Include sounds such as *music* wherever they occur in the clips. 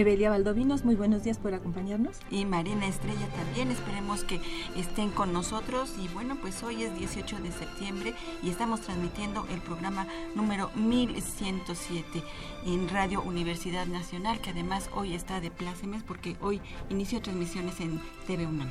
Evelia Valdovinos, muy buenos días por acompañarnos. Y Marina Estrella también, esperemos que estén con nosotros. Y bueno, pues hoy es 18 de septiembre y estamos transmitiendo el programa número 1107 en Radio Universidad Nacional, que además hoy está de plácemes porque hoy inició transmisiones en TV UNAM.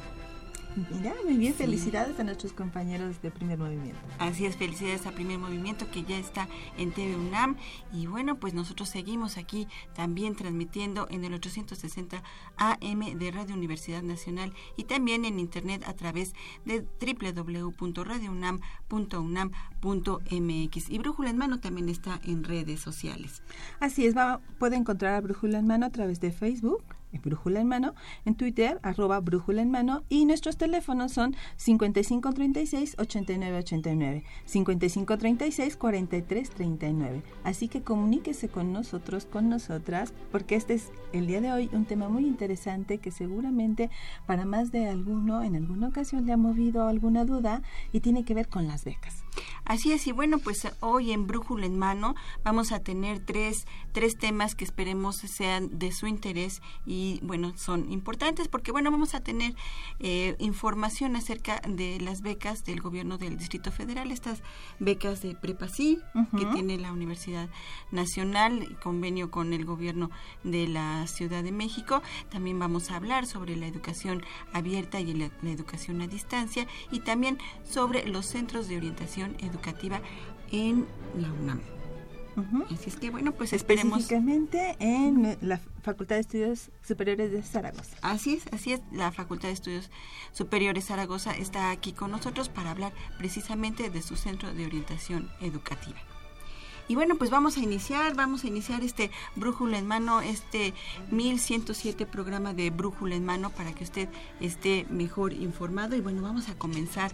Mira, muy bien, felicidades a nuestros compañeros de Primer Movimiento. Así es, felicidades a Primer Movimiento que ya está en TV UNAM y bueno, pues nosotros seguimos aquí también transmitiendo en el 860 AM de Radio Universidad Nacional y también en internet a través de www.radiounam.unam.mx y Brújula en Mano también está en redes sociales. Así es, va, puede encontrar a Brújula en Mano a través de Facebook, Brújula en Mano, en Twitter, arroba Brújula en Mano, y nuestros teléfonos son 5536-8989, 5536-4339. Así que comuníquese con nosotros, con nosotras, porque este es el día de hoy un tema muy interesante que seguramente para más de alguno en alguna ocasión le ha movido alguna duda y tiene que ver con las becas. Así es, y bueno, pues hoy en Brújula en Mano vamos a tener tres, tres temas que esperemos sean de su interés y bueno, son importantes porque bueno, vamos a tener eh, información acerca de las becas del gobierno del Distrito Federal, estas becas de Prepasí que tiene la Universidad Nacional, convenio con el gobierno de la Ciudad de México. También vamos a hablar sobre la educación abierta y la educación a distancia y también sobre los centros de orientación educativa en la UNAM. Así es que bueno, pues esperemos. Específicamente en la Facultad de Estudios Superiores de Zaragoza. Así es, así es. La Facultad de Estudios Superiores Zaragoza está aquí con nosotros para hablar precisamente de su centro de orientación educativa. Y bueno, pues vamos a iniciar, vamos a iniciar este Brújula en Mano, este 1107 programa de Brújula en Mano para que usted esté mejor informado. Y bueno, vamos a comenzar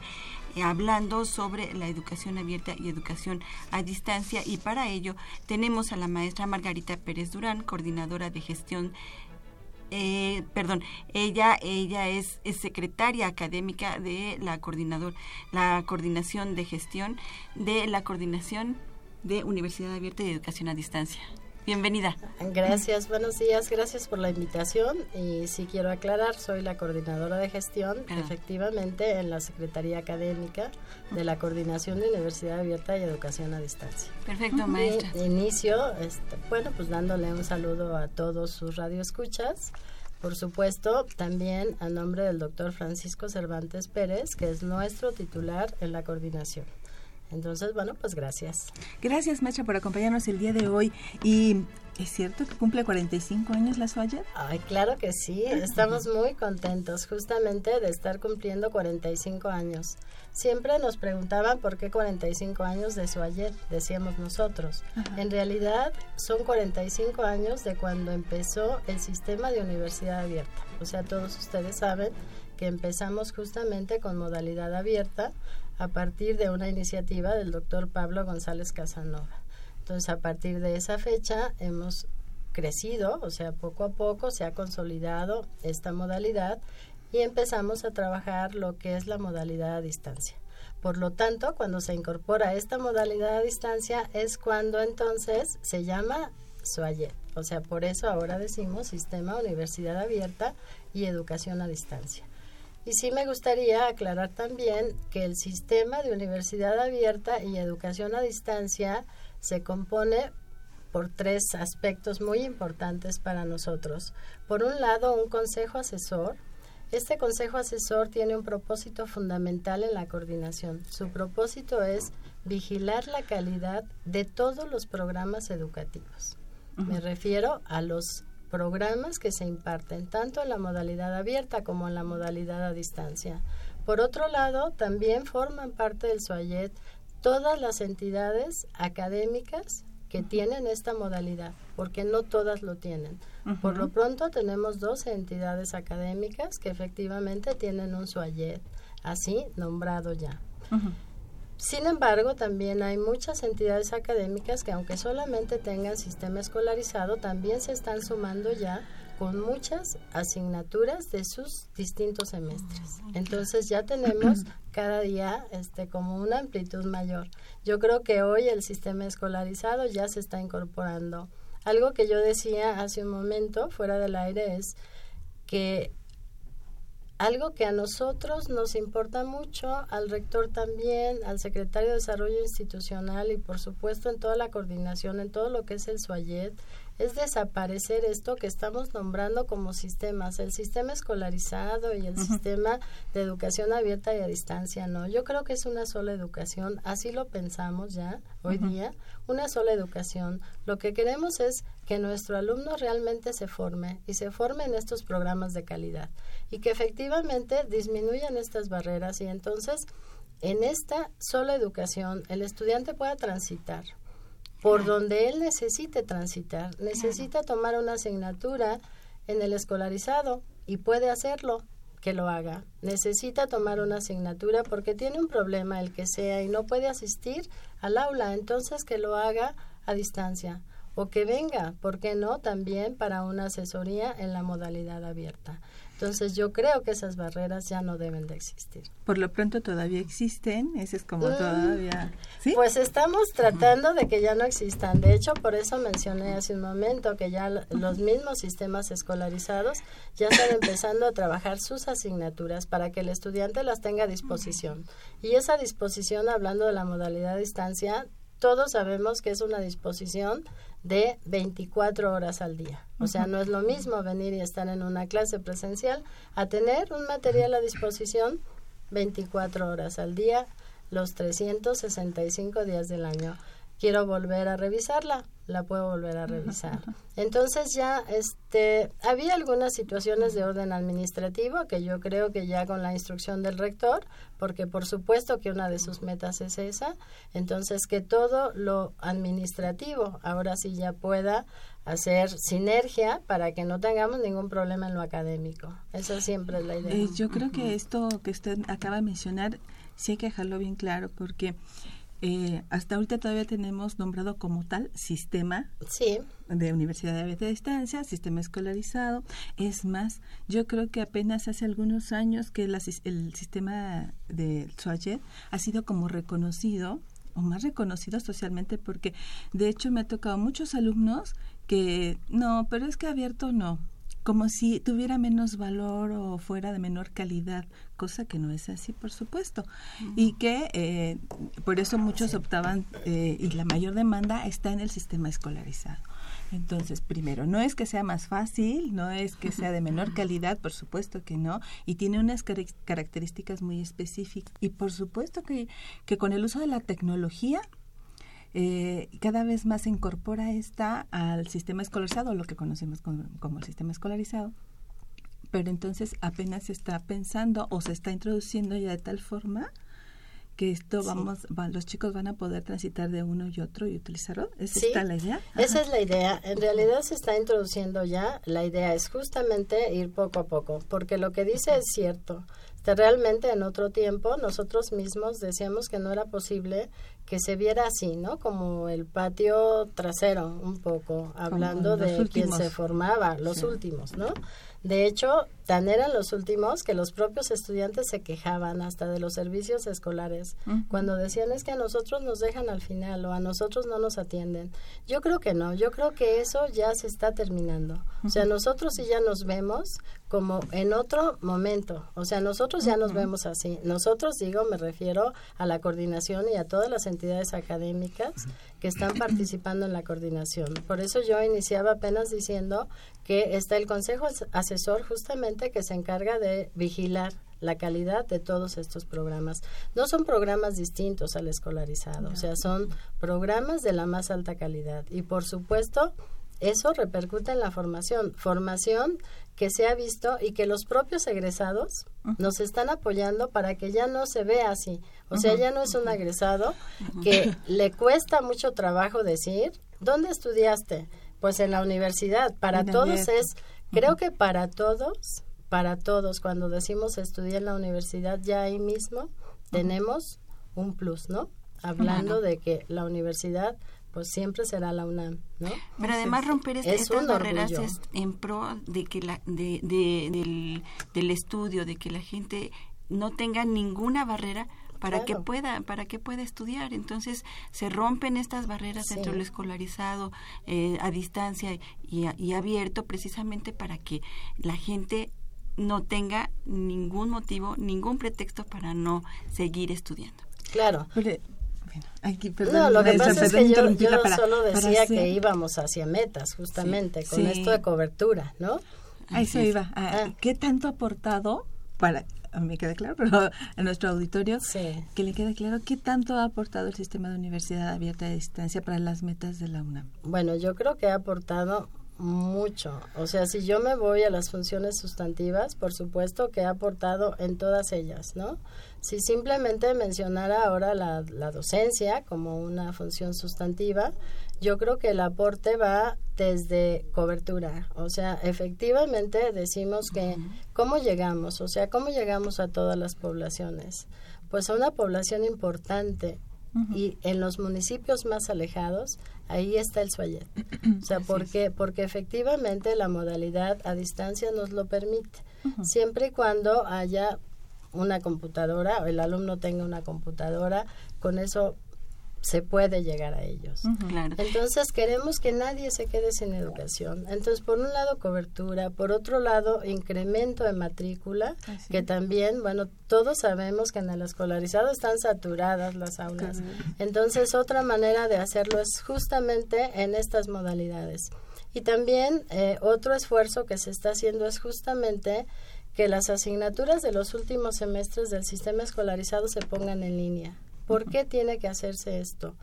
eh, hablando sobre la educación abierta y educación a distancia y para ello tenemos a la maestra Margarita Pérez Durán, coordinadora de gestión eh, perdón, ella, ella es, es, secretaria académica de la coordinador, la coordinación de gestión de la coordinación de Universidad Abierta y Educación a Distancia. Bienvenida. Gracias, buenos días, gracias por la invitación. Y sí quiero aclarar, soy la coordinadora de gestión, efectivamente, en la Secretaría Académica de la Coordinación de Universidad Abierta y Educación a Distancia. Perfecto, maestra. inicio, este, bueno, pues dándole un saludo a todos sus radioescuchas. Por supuesto, también a nombre del doctor Francisco Cervantes Pérez, que es nuestro titular en la coordinación. Entonces, bueno, pues gracias. Gracias, Mecha, por acompañarnos el día de hoy. Y ¿Es cierto que cumple 45 años la Suayer? Ay, claro que sí. Estamos muy contentos justamente de estar cumpliendo 45 años. Siempre nos preguntaban por qué 45 años de Suayer, decíamos nosotros. En realidad son 45 años de cuando empezó el sistema de universidad abierta. O sea, todos ustedes saben que empezamos justamente con modalidad abierta a partir de una iniciativa del doctor Pablo González Casanova. Entonces, a partir de esa fecha hemos crecido, o sea, poco a poco se ha consolidado esta modalidad y empezamos a trabajar lo que es la modalidad a distancia. Por lo tanto, cuando se incorpora esta modalidad a distancia es cuando entonces se llama SUAYET. O sea, por eso ahora decimos Sistema Universidad Abierta y Educación a Distancia. Y sí me gustaría aclarar también que el sistema de universidad abierta y educación a distancia se compone por tres aspectos muy importantes para nosotros. Por un lado, un consejo asesor. Este consejo asesor tiene un propósito fundamental en la coordinación. Su propósito es vigilar la calidad de todos los programas educativos. Me refiero a los programas que se imparten tanto en la modalidad abierta como en la modalidad a distancia. Por otro lado, también forman parte del SUAYET todas las entidades académicas que tienen esta modalidad, porque no todas lo tienen. Por lo pronto tenemos dos entidades académicas que efectivamente tienen un SUAYET, así nombrado ya. Sin embargo, también hay muchas entidades académicas que aunque solamente tengan sistema escolarizado, también se están sumando ya con muchas asignaturas de sus distintos semestres. Ah, Entonces ya tenemos *clears throat* cada día este como una amplitud mayor. Yo creo que hoy el sistema escolarizado ya se está incorporando. Algo que yo decía hace un momento fuera del aire es que algo que a nosotros nos importa mucho, al rector también, al secretario de Desarrollo Institucional y por supuesto en toda la coordinación, en todo lo que es el SUAYET, es desaparecer esto que estamos nombrando como sistemas, el sistema escolarizado y el sistema de educación abierta y a distancia, ¿no? Yo creo que es una sola educación, así lo pensamos ya hoy día, una sola educación. Lo que queremos es que nuestro alumno realmente se forme y se forme en estos programas de calidad y que efectivamente disminuyan estas barreras y entonces en esta sola educación el estudiante pueda transitar por donde él necesite transitar, necesita tomar una asignatura en el escolarizado y puede hacerlo, que lo haga. Necesita tomar una asignatura porque tiene un problema, el que sea, y no puede asistir al aula, entonces que lo haga a distancia o que venga, ¿por qué no? También para una asesoría en la modalidad abierta. Entonces yo creo que esas barreras ya no deben de existir. Por lo pronto todavía existen, ese es como mm. todavía... Pues estamos tratando de que ya no existan. De hecho, por eso mencioné hace un momento que ya los mismos sistemas escolarizados ya están *coughs* empezando a trabajar sus asignaturas para que el estudiante las tenga a disposición. Y esa disposición, hablando de la modalidad a distancia, todos sabemos que es una disposición de 24 horas al día. O sea, no es lo mismo venir y estar en una clase presencial a tener un material a disposición 24 horas al día, los 365 días del año. Quiero volver a revisarla, la puedo volver a revisar. Entonces ya este había algunas situaciones de orden administrativo que yo creo que ya con la instrucción del rector, porque por supuesto que una de sus metas es esa, entonces que todo lo administrativo ahora sí ya pueda hacer sinergia para que no tengamos ningún problema en lo académico. Esa siempre es la idea. Eh, yo creo que esto que usted acaba de mencionar sí hay que dejarlo bien claro porque eh, hasta ahorita todavía tenemos nombrado como tal sistema de universidad de distancia, sistema escolarizado. Es más, yo creo que apenas hace algunos años que el sistema de SUAYET ha sido como reconocido o más reconocido socialmente porque de hecho me ha tocado muchos alumnos que no, pero es que abierto no, como si tuviera menos valor o fuera de menor calidad, cosa que no es así, por supuesto. Y que eh, por eso muchos optaban, eh, y la mayor demanda está en el sistema escolarizado. Entonces, primero, no es que sea más fácil, no es que sea de menor calidad, por supuesto que no, y tiene unas características muy específicas. Y por supuesto que, que con el uso de la tecnología eh, cada vez más se incorpora esta al sistema escolarizado, lo que conocemos como, el sistema escolarizado, pero entonces apenas se está pensando o se está introduciendo ya de tal forma que esto vamos, los chicos van a poder transitar de uno y otro y utilizarlo. ¿Esa la idea? Esa es la idea. En realidad se está introduciendo ya. La idea es justamente ir poco a poco, porque lo que dice es cierto. Realmente en otro tiempo nosotros mismos decíamos que no era posible que se viera así, ¿no? Como el patio trasero, un poco, hablando de quien se formaba, los últimos, ¿no? De hecho, tan eran los últimos que los propios estudiantes se quejaban hasta de los servicios escolares cuando decían es que a nosotros nos dejan al final o a nosotros no nos atienden. Yo creo que no, yo creo que eso ya se está terminando. O sea, nosotros sí ya nos vemos como en otro momento. O sea, nosotros ya nos vemos así. Nosotros, digo, me refiero a la coordinación y a todas las entidades académicas que están participando en la coordinación. Por eso yo iniciaba apenas diciendo que está el Consejo Asesor justamente que se encarga de vigilar la calidad de todos estos programas. No son programas distintos al escolarizado, o sea, son programas de la más alta calidad. Y por supuesto, eso repercute en la formación. Formación que se ha visto y que los propios egresados nos están apoyando para que ya no se vea así. O sea, ya no es un egresado que le cuesta mucho trabajo decir, ¿dónde estudiaste? Pues en la universidad. Para todos es, creo que para todos, para todos, cuando decimos estudiar en la universidad, ya ahí mismo tenemos un plus, ¿no? Hablando de que la universidad pues siempre será la UNAM, ¿no? Pero además romper estas barreras es en pro de que la, de, del, del, estudio, de que la gente no tenga ninguna barrera para que pueda para que pueda estudiar. Entonces se rompen estas barreras entre lo escolarizado eh, a distancia y, y abierto precisamente para que la gente no tenga ningún motivo ningún pretexto para no seguir estudiando. Claro no, lo que pasa es que yo, solo decía que íbamos hacia metas, justamente, con esto de cobertura, ¿no? A eso iba. Ah. ¿Qué tanto ha aportado para me queda claro, *laughs* pero a nuestro auditorio, que le quede claro qué tanto ha aportado el sistema de universidad abierta a distancia para las metas de la UNAM. Bueno, yo creo que ha aportado mucho. O sea, si yo me voy a las funciones sustantivas, por supuesto que ha aportado en todas ellas, ¿no? Si simplemente mencionara ahora la, la docencia como una función sustantiva, yo creo que el aporte va desde cobertura. O sea, efectivamente decimos que cómo llegamos, o sea, cómo llegamos a todas las poblaciones. Pues a una población importante y en los municipios más alejados, ahí está el Suayet. *clears throat* O sea, porque, porque efectivamente la modalidad a distancia nos lo permite, siempre y cuando haya una computadora o el alumno tenga una computadora, con eso se puede llegar a ellos. Entonces queremos que nadie se quede sin educación. Entonces, por un lado, cobertura, por otro lado, incremento de matrícula, que también, bueno, todos sabemos que en el escolarizado están saturadas las aulas. Entonces, otra manera de hacerlo es justamente en estas modalidades. Y también eh, otro esfuerzo que se está haciendo es justamente que las asignaturas de los últimos semestres del sistema escolarizado se pongan en línea. ¿Por qué tiene que hacerse esto?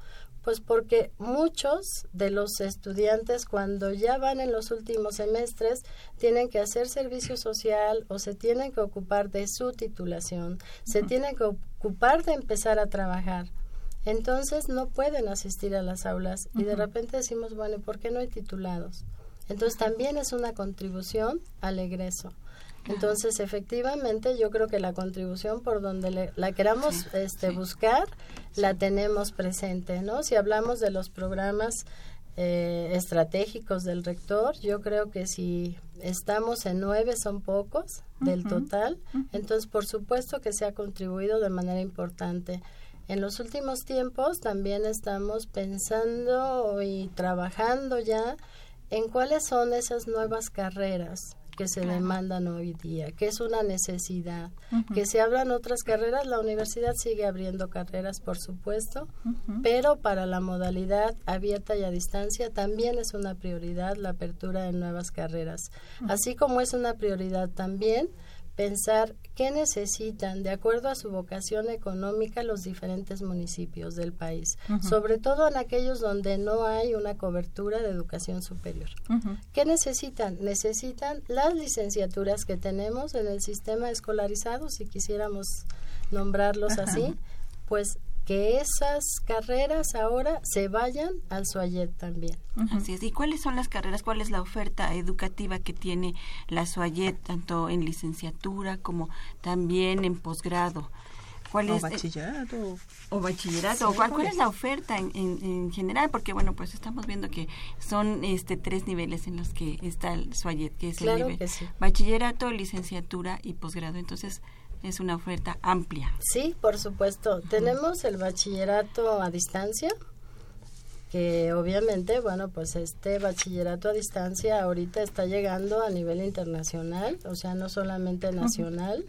Pues porque muchos de los estudiantes cuando ya van en los últimos semestres tienen que hacer servicio social o se tienen que ocupar de su titulación, se tienen que ocupar de empezar a trabajar. Entonces no pueden asistir a las aulas y de repente decimos, bueno, ¿por qué no hay titulados? Entonces también es una contribución al egreso. Entonces, efectivamente, yo creo que la contribución por donde la queramos este, buscar, la tenemos presente, ¿no? Si hablamos de los programas eh, estratégicos del rector, yo creo que si estamos en nueve son pocos del total, entonces por supuesto que se ha contribuido de manera importante. En los últimos tiempos también estamos pensando y trabajando ya en cuáles son esas nuevas carreras que se demandan hoy día, que es una necesidad. Que se abran otras carreras, la universidad sigue abriendo carreras, por supuesto, pero para la modalidad abierta y a distancia también es una prioridad la apertura de nuevas carreras. Así como es una prioridad también pensar qué necesitan de acuerdo a su vocación económica los diferentes municipios del país, sobre todo en aquellos donde no hay una cobertura de educación superior. ¿Qué necesitan? Necesitan las licenciaturas que tenemos en el sistema escolarizado, si quisiéramos nombrarlos así, pues que esas carreras ahora se vayan al SUAYET también. Así es. ¿Y cuáles son las carreras, cuál es la oferta educativa que tiene la SUAYET, tanto en licenciatura como también en posgrado? ¿Cuál o es, eh, bachillerato. o bachillerato, o cuál, cuál es la oferta en, en, en general, porque bueno, pues estamos viendo que son este tres niveles en los que está el SUAYET, que es el nivel que sí. bachillerato, licenciatura y posgrado. Entonces, es una oferta amplia. Sí, por supuesto. Tenemos el bachillerato a distancia, que obviamente, bueno, pues este bachillerato a distancia ahorita está llegando a nivel internacional, o sea, no solamente nacional.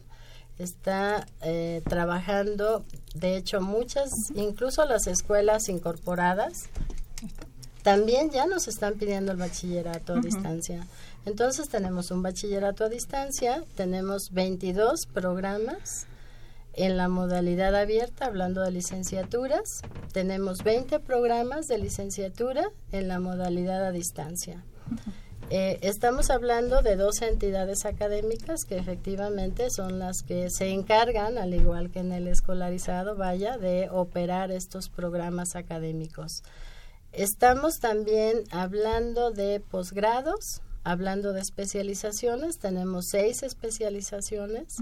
Está eh, trabajando, de hecho, muchas, incluso las escuelas incorporadas, también ya nos están pidiendo el bachillerato a distancia. Entonces tenemos un bachillerato a distancia, tenemos 22 programas en la modalidad abierta, hablando de licenciaturas, tenemos 20 programas de licenciatura en la modalidad a distancia. Eh, estamos hablando de dos entidades académicas que efectivamente son las que se encargan, al igual que en el escolarizado, vaya, de operar estos programas académicos. Estamos también hablando de posgrados, hablando de especializaciones, tenemos seis especializaciones,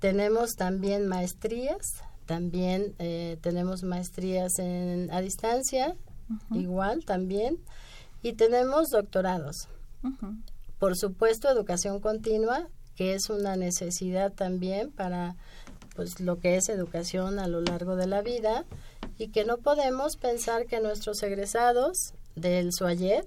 tenemos también maestrías, también eh, tenemos maestrías en, a distancia, igual también, y tenemos doctorados. Por supuesto, educación continua, que es una necesidad también para pues lo que es educación a lo largo de la vida y que no podemos pensar que nuestros egresados del SUAYET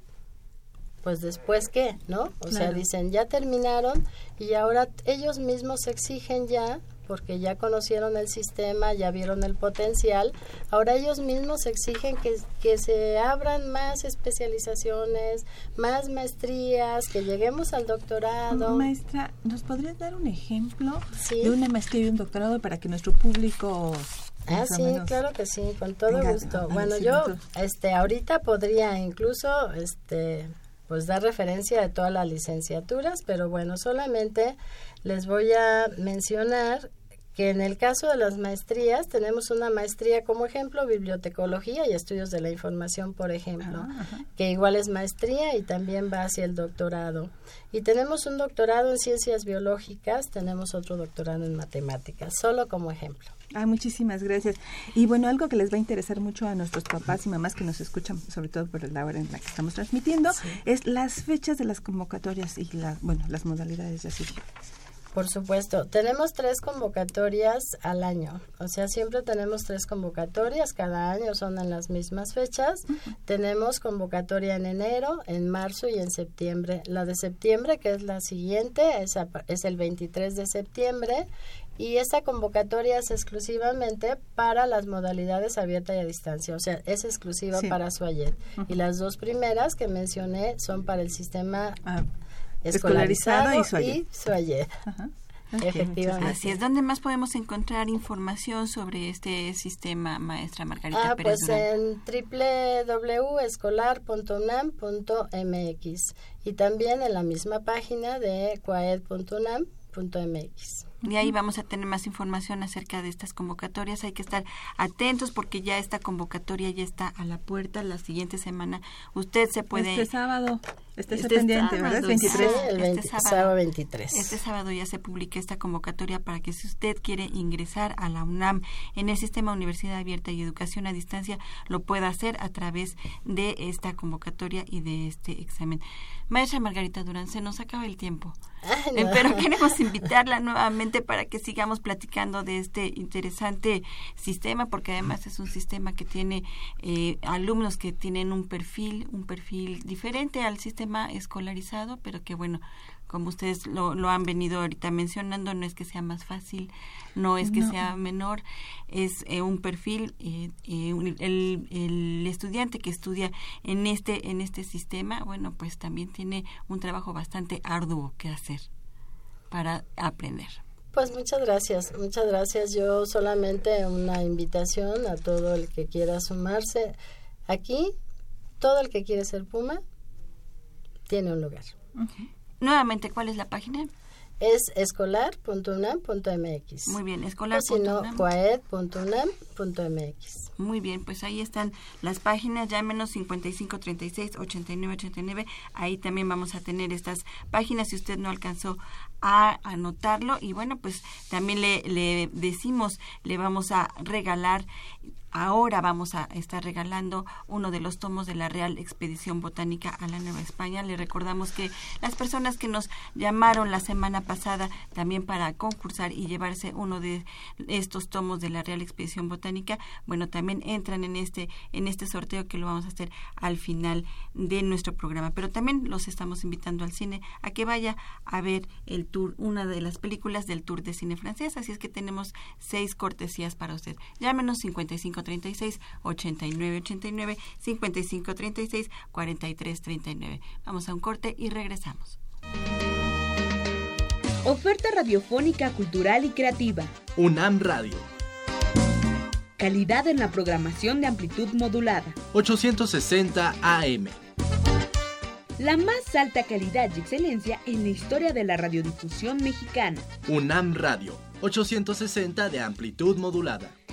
pues después qué, ¿no? O sea, dicen, ya terminaron y ahora ellos mismos exigen ya, porque ya conocieron el sistema, ya vieron el potencial, ahora ellos mismos exigen que, que se abran más especializaciones, más maestrías, que lleguemos al doctorado. Maestra, ¿nos podrías dar un ejemplo Sí. de una maestría y un doctorado para que nuestro público... Ah, sí, claro que sí, con todo Venga, gusto. Bueno, yo este ahorita podría incluso este pues dar referencia de todas las licenciaturas, pero bueno, solamente les voy a mencionar que en el caso de las maestrías tenemos una maestría como ejemplo bibliotecología y estudios de la información, por ejemplo, que igual es maestría y también va hacia el doctorado. Y tenemos un doctorado en ciencias biológicas, tenemos otro doctorado en matemáticas, solo como ejemplo. Ah, muchísimas gracias. Y bueno, algo que les va a interesar mucho a nuestros papás y mamás que nos escuchan, sobre todo por la hora en la que estamos transmitiendo, es las fechas de las convocatorias y la, bueno, las modalidades de así. Por supuesto, tenemos tres convocatorias al año, o sea, siempre tenemos tres convocatorias, cada año son en las mismas fechas. Tenemos convocatoria en enero, en marzo y en septiembre. La de septiembre, que es la siguiente, es, a- es el 23 de septiembre y esta convocatoria es exclusivamente para las modalidades abierta y a distancia, o sea, es exclusiva Sí. para Suayet. Y las dos primeras que mencioné son para el sistema Ah, escolarizado, Escolarizado y Suayet. Efectivamente. Así es, ¿dónde más podemos encontrar información sobre este sistema, maestra Margarita Ah, Pérez pues Durán? en www.escolar.unam.mx y también en la misma página de coaed.unam.mx. Y ahí vamos a tener más información acerca de estas convocatorias. Hay que estar atentos porque ya esta convocatoria ya está a la puerta. La siguiente semana usted se puede... Este sábado, estés Este pendiente, ¿verdad? Es sábado, 23. Sí, el Este 20 sábado. sábado 23. Este sábado ya se publica esta convocatoria para que si usted quiere ingresar a la UNAM en el sistema Universidad Abierta y Educación a Distancia, lo pueda hacer a través de esta convocatoria y de este examen. Maestra Margarita Durán, se nos acaba el tiempo. Ay, Eh, no. Pero *laughs* queremos invitarla nuevamente para que sigamos platicando de este interesante sistema, porque además es un sistema que tiene eh, alumnos que tienen un perfil, un perfil diferente al sistema escolarizado, pero que bueno, como ustedes lo, lo han venido ahorita mencionando, no es que sea más fácil, no es que No. sea menor, es eh, un perfil, eh, eh, un- el, el estudiante que estudia en este, en este sistema, bueno, pues también tiene un trabajo bastante arduo que hacer para aprender. Pues muchas gracias, muchas gracias. Yo solamente una invitación a todo el que quiera sumarse. Aquí, todo el que quiere ser Puma tiene un lugar. Nuevamente, ¿cuál es la página? es escolar.unam.mx. Muy bien, escolar. O si no, coaed.unam.mx. Muy bien, pues ahí están las páginas, llámenos 5536-8989. Ahí también vamos a tener estas páginas si usted no alcanzó a anotarlo. Y bueno, pues también le, le decimos, le vamos a regalar Ahora vamos a estar regalando uno de los tomos de la Real Expedición Botánica a la Nueva España. Le recordamos que las personas que nos llamaron la semana pasada también para concursar y llevarse uno de estos tomos de la Real Expedición Botánica, bueno, también entran en este en este sorteo que lo vamos a hacer al final de nuestro programa. Pero también los estamos invitando al cine a que vaya a ver el tour, una de las películas del tour de cine francés. Así es que tenemos seis cortesías para usted. Llámenos 55 36 89 89 55 36 43 39. Vamos a un corte y regresamos. Oferta radiofónica, cultural y creativa. UNAM Radio. Calidad en la programación de amplitud modulada. 860 AM. La más alta calidad y excelencia en la historia de la radiodifusión mexicana. UNAM Radio. 860 de amplitud modulada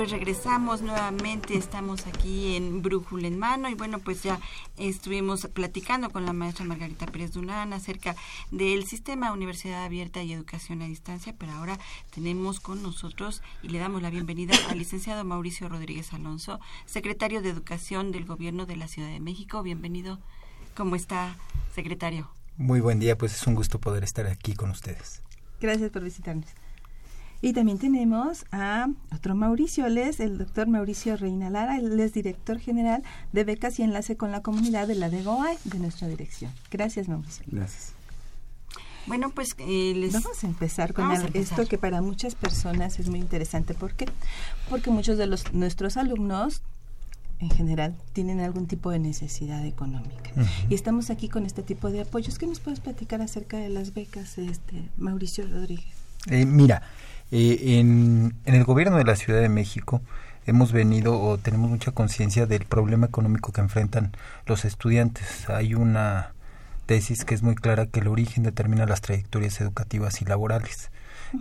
Pues regresamos nuevamente, estamos aquí en Brújula en Mano y bueno, pues ya estuvimos platicando con la maestra Margarita Pérez Dunán acerca del sistema Universidad Abierta y Educación a Distancia, pero ahora tenemos con nosotros y le damos la bienvenida al licenciado Mauricio Rodríguez Alonso, secretario de Educación del Gobierno de la Ciudad de México. Bienvenido. ¿Cómo está, secretario? Muy buen día, pues es un gusto poder estar aquí con ustedes. Gracias por visitarnos. Y también tenemos a otro Mauricio, él es el doctor Mauricio Reina Lara, él es director general de becas y enlace con la comunidad de la DEGOAE de nuestra dirección. Gracias, Mauricio. Gracias. Bueno, pues eh, vamos a empezar con esto que para muchas personas es muy interesante. ¿Por qué? Porque muchos de los nuestros alumnos en general tienen algún tipo de necesidad económica. Y estamos aquí con este tipo de apoyos. ¿Qué nos puedes platicar acerca de las becas, este Mauricio Rodríguez? Eh, mira, eh, en, el gobierno de la Ciudad de México hemos venido o tenemos mucha conciencia del problema económico que enfrentan los estudiantes. Hay una tesis que es muy clara que el origen determina las trayectorias educativas y laborales.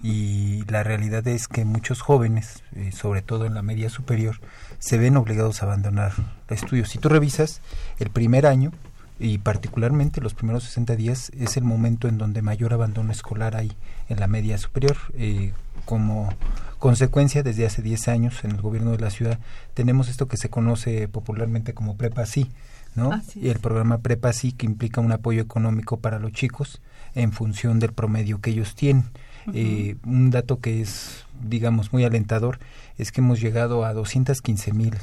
Y la realidad es que muchos jóvenes, eh, sobre todo en la media superior, se ven obligados a abandonar estudios. Si tú revisas el primer año, y particularmente los primeros 60 días es el momento en donde mayor abandono escolar hay en la media superior. Eh, como consecuencia, desde hace 10 años en el gobierno de la ciudad tenemos esto que se conoce popularmente como Prepa Sí, ¿no? y el programa Prepa Sí que implica un apoyo económico para los chicos en función del promedio que ellos tienen. Eh, un dato que es, digamos, muy alentador es que hemos llegado a 215 mil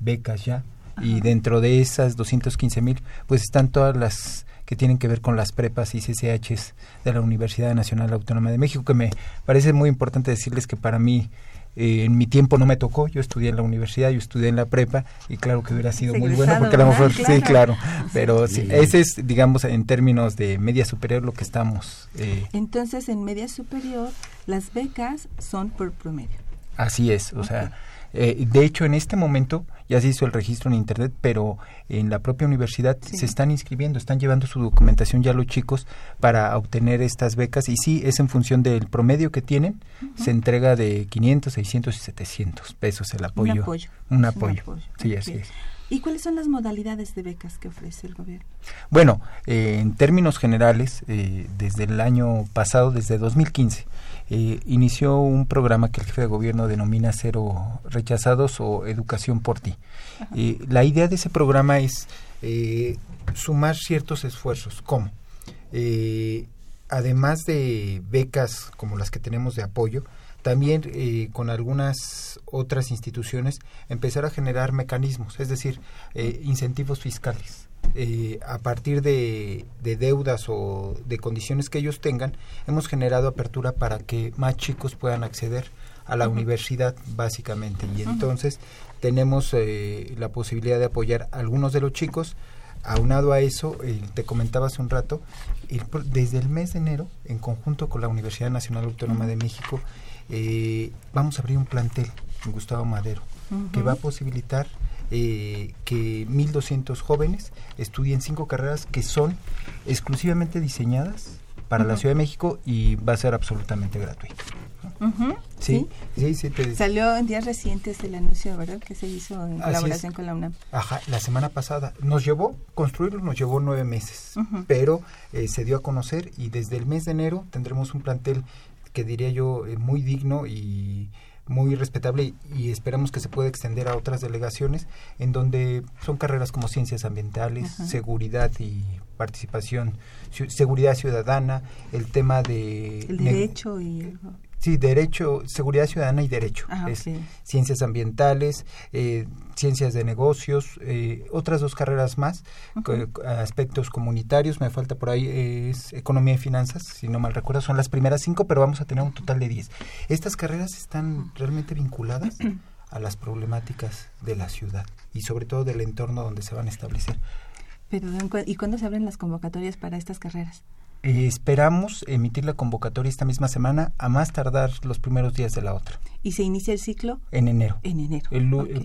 becas ya y dentro de esas 215 mil pues están todas las que tienen que ver con las prepas y CCHs de la Universidad Nacional Autónoma de México, que me parece muy importante decirles que para mí eh, en mi tiempo no me tocó, yo estudié en la universidad, yo estudié en la prepa y claro que hubiera sido muy bueno porque a lo mejor sí, claro, pero ese es digamos en términos de media superior lo que estamos. Eh, Entonces en media superior las becas son por promedio. Así es, o sea, eh, de hecho en este momento ya se hizo el registro en Internet, pero en la propia universidad se están inscribiendo, están llevando su documentación ya los chicos para obtener estas becas y sí, es en función del promedio que tienen, se entrega de 500, 600 y 700 pesos el apoyo. Un apoyo. Un apoyo. Sí, así es. ¿Y cuáles son las modalidades de becas que ofrece el gobierno? Bueno, eh, en términos generales, eh, desde el año pasado, desde 2015, eh, inició un programa que el jefe de gobierno denomina Cero Rechazados o Educación por Ti. la idea de ese programa es sumar ciertos esfuerzos. ¿Cómo? además de becas como las que tenemos de apoyo, también eh, con algunas otras instituciones empezar a generar mecanismos, es decir, eh, incentivos fiscales. Eh, a partir de, deudas o de condiciones que ellos tengan, hemos generado apertura para que más chicos puedan acceder a la universidad, básicamente. Y entonces tenemos la posibilidad de apoyar a algunos de los chicos. Aunado a eso, te comentaba hace un rato, desde el mes de enero, en conjunto con la Universidad Nacional Autónoma de México, eh, vamos a abrir un plantel en Gustavo Madero que va a posibilitar eh, que 1.200 jóvenes estudien cinco carreras que son exclusivamente diseñadas para la Ciudad de México y va a ser absolutamente gratuito. ¿Sí? Sí, sí, Salió en días recientes el anuncio, ¿verdad? Que se hizo en colaboración con la UNAM. Ajá, la semana pasada. Nos llevó, construirlo nos llevó nueve meses, pero eh, se dio a conocer y desde el mes de enero tendremos un plantel que diría yo eh, muy digno y muy respetable y esperamos que se pueda extender a otras delegaciones en donde son carreras como ciencias ambientales, seguridad y participación, seguridad ciudadana, el tema de... El derecho y... Sí, derecho, seguridad ciudadana y derecho. Ah, ciencias ambientales, eh, ciencias de negocios, eh, otras dos carreras más, aspectos comunitarios, me falta por ahí, es economía y finanzas, si no mal recuerdo, son las primeras cinco, pero vamos a tener un total de diez. Estas carreras están realmente vinculadas *clears throat* a las problemáticas de la ciudad y sobre todo del entorno donde se van a establecer. Pero, ¿y cuándo se abren las convocatorias para estas carreras? Eh, esperamos emitir la convocatoria esta misma semana, a más tardar los primeros días de la otra. ¿Y se inicia el ciclo? En enero. En enero.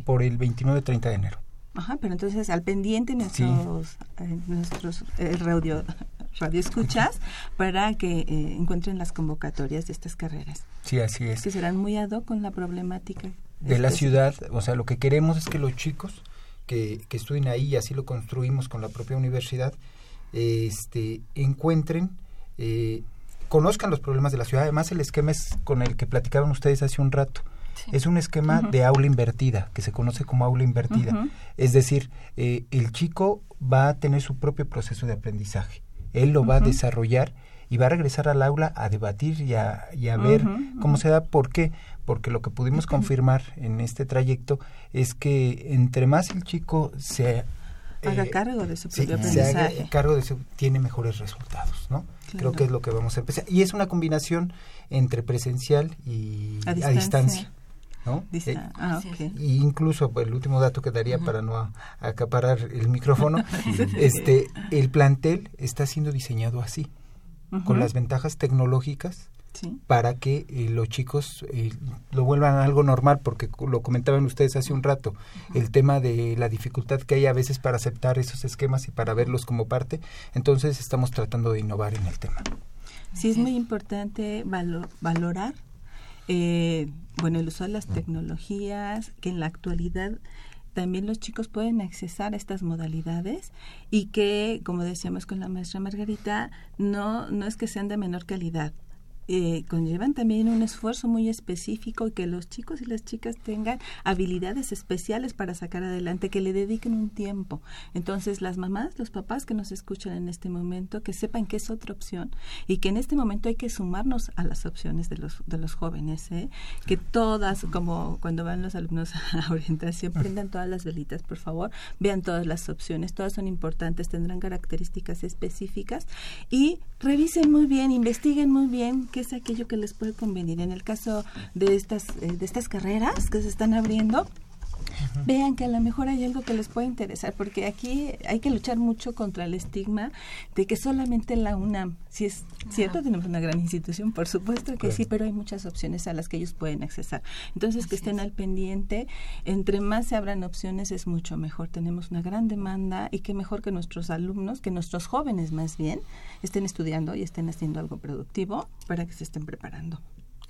Por el 29-30 de enero. Ajá, pero entonces al pendiente nuestros, eh, nuestros eh, radio, *laughs* radio escuchas *laughs* para que encuentren las convocatorias de estas carreras. Sí, así es. Que serán muy ad hoc con la problemática. De la ciudad, o sea, lo que queremos es que los chicos que, que estudien ahí, y así lo construimos con la propia universidad, este, encuentren, eh, conozcan los problemas de la ciudad. Además, el esquema es con el que platicaban ustedes hace un rato. Es un esquema de aula invertida, que se conoce como aula invertida. Es decir, eh, el chico va a tener su propio proceso de aprendizaje. Él lo va a desarrollar y va a regresar al aula a debatir y a, y a ver cómo se da. ¿Por qué? Porque lo que pudimos confirmar en este trayecto es que entre más el chico se haga eh, cargo de su propio aprendizaje. cargo de su, tiene mejores resultados, ¿no? Creo que es lo que vamos a empezar. Y es una combinación entre presencial y a distancia. ¿no? Eh, ah, incluso pues, el último dato que daría para no acaparar el micrófono, *laughs* este, el plantel está siendo diseñado así, con las ventajas tecnológicas para que eh, los chicos eh, lo vuelvan a algo normal, porque lo comentaban ustedes hace un rato, el tema de la dificultad que hay a veces para aceptar esos esquemas y para verlos como parte, entonces estamos tratando de innovar en el tema. Sí, es muy importante valorar, eh, bueno, el uso de las tecnologías, que en la actualidad también los chicos pueden accesar a estas modalidades y que, como decíamos con la maestra Margarita, no, no es que sean de menor calidad, eh, conllevan también un esfuerzo muy específico y que los chicos y las chicas tengan habilidades especiales para sacar adelante, que le dediquen un tiempo. Entonces, las mamás, los papás que nos escuchan en este momento, que sepan que es otra opción y que en este momento hay que sumarnos a las opciones de los, de los jóvenes, ¿eh? que todas, como cuando van los alumnos *laughs* a orientación, prendan todas las velitas, por favor, vean todas las opciones, todas son importantes, tendrán características específicas y revisen muy bien, investiguen muy bien qué es aquello que les puede convenir. En el caso de estas, eh, de estas carreras que se están abriendo, vean que a lo mejor hay algo que les puede interesar, porque aquí hay que luchar mucho contra el estigma de que solamente la UNAM, si es cierto, tenemos una gran institución, por supuesto que sí, pero hay muchas opciones a las que ellos pueden accesar. Entonces, que estén al pendiente, entre más se abran opciones es mucho mejor. Tenemos una gran demanda y qué mejor que nuestros alumnos, que nuestros jóvenes más bien, estén estudiando y estén haciendo algo productivo para que se estén preparando.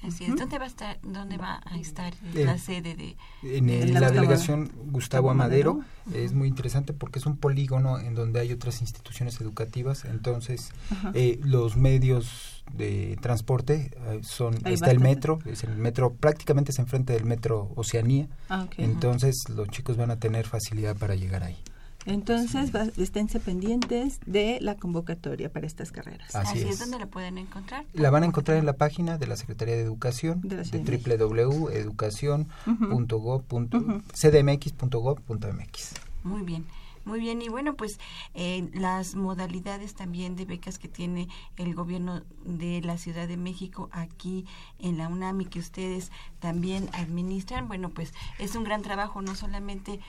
Así es. ¿Dónde va a estar, dónde va a estar la sede de, en, la delegación Gustavo Amadero? Es muy interesante porque es un polígono en donde hay otras instituciones educativas. Entonces, eh, los medios de transporte eh, son está el metro, es el metro prácticamente es enfrente del metro Oceanía. Ah, Entonces, los chicos van a tener facilidad para llegar ahí. Entonces, esténse pendientes de la convocatoria para estas carreras. Así, es. ¿Dónde la pueden encontrar? La van a encontrar en la página de la Secretaría de Educación de, www.educacion.cdmx.gov.mx. Muy bien. Muy bien, y bueno, pues eh, las modalidades también de becas que tiene el gobierno de la Ciudad de México aquí en la UNAM y que ustedes también administran, bueno, pues es un gran trabajo, no solamente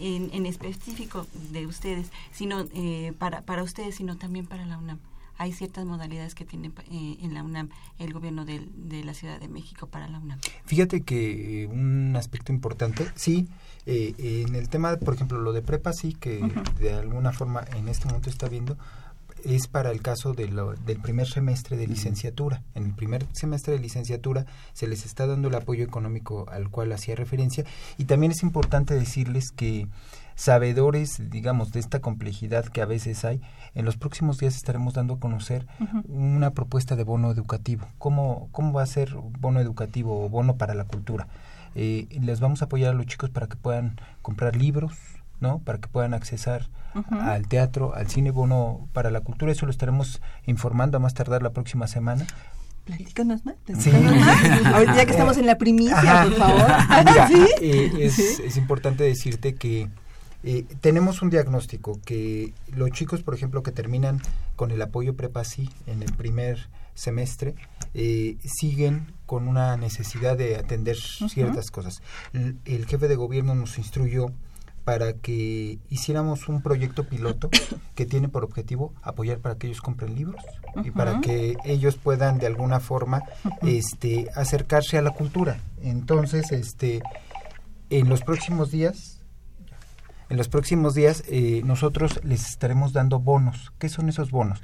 en, específico de ustedes, sino eh, para, para ustedes, sino también para la UNAM. Hay ciertas modalidades que tiene eh, en la UNAM el gobierno de, de, la Ciudad de México para la UNAM. Fíjate que un aspecto importante, sí, eh, en el tema, por ejemplo, lo de prepa, sí, que de alguna forma en este momento está viendo, es para el caso de lo, del primer semestre de licenciatura. En el primer semestre de licenciatura se les está dando el apoyo económico al cual hacía referencia y también es importante decirles que sabedores, digamos, de esta complejidad que a veces hay, en los próximos días estaremos dando a conocer una propuesta de bono educativo. ¿Cómo, ¿Cómo va a ser bono educativo o bono para la cultura? Eh, les vamos a apoyar a los chicos para que puedan comprar libros, ¿no? Para que puedan accesar al teatro, al cine, bono para la cultura. Eso lo estaremos informando a más tardar la próxima semana. Platícanos más. Sí. *laughs* ya que estamos en la primicia, por favor. *laughs* *laughs* Eh, es, importante decirte que eh, tenemos un diagnóstico que los chicos, por ejemplo, que terminan con el apoyo prepasi en el primer semestre, eh, siguen con una necesidad de atender ciertas cosas. el jefe de gobierno nos instruyó para que hiciéramos un proyecto piloto *coughs* que tiene por objetivo apoyar para que ellos compren libros y para que ellos puedan de alguna forma este acercarse a la cultura. Entonces, este en los próximos días en los próximos días eh, nosotros les estaremos dando bonos. ¿Qué son esos bonos?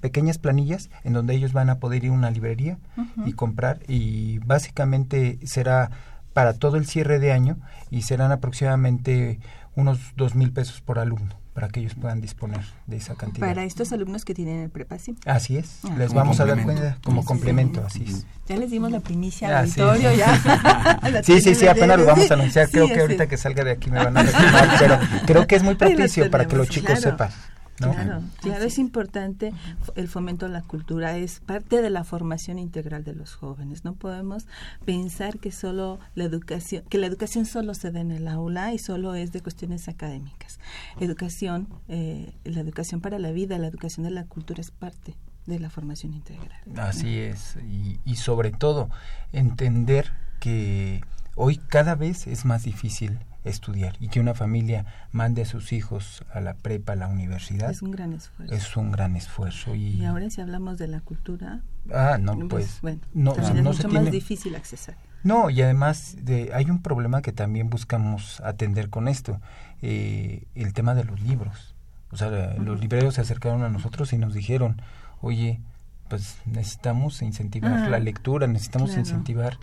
pequeñas planillas en donde ellos van a poder ir a una librería y comprar y básicamente será para todo el cierre de año y serán aproximadamente unos dos mil pesos por alumno para que ellos puedan disponer de esa cantidad. Para estos alumnos que tienen el prepa, sí. Así es, ah. les vamos a dar cuenta como complemento, así es. Ya les dimos la primicia al ah, auditorio, ya. *laughs* sí, sí, sí, apenas lo vamos a anunciar. *laughs* creo que ahorita que salga de aquí me van a reclamar, pero creo que es muy *laughs* propicio para que los chicos sepan. Claro, claro, es importante el fomento de la cultura, es parte de la formación integral de los jóvenes. No podemos pensar que solo la educación, que la educación solo se da en el aula y solo es de cuestiones académicas. Educación, eh, la educación para la vida, la educación de la cultura es parte de la formación integral. Así es, y, y sobre todo entender que hoy cada vez es más difícil estudiar y que una familia mande a sus hijos a la prepa, a la universidad. Es un gran esfuerzo. Es un gran esfuerzo. Y, ahora si hablamos de la cultura... Ah, no, pues, pues bueno, no, es mucho más difícil accesar. No, y además de, hay un problema que también buscamos atender con esto, eh, el tema de los libros. O sea, los libreros se acercaron a nosotros y nos dijeron, oye, pues necesitamos incentivar la lectura, necesitamos incentivar,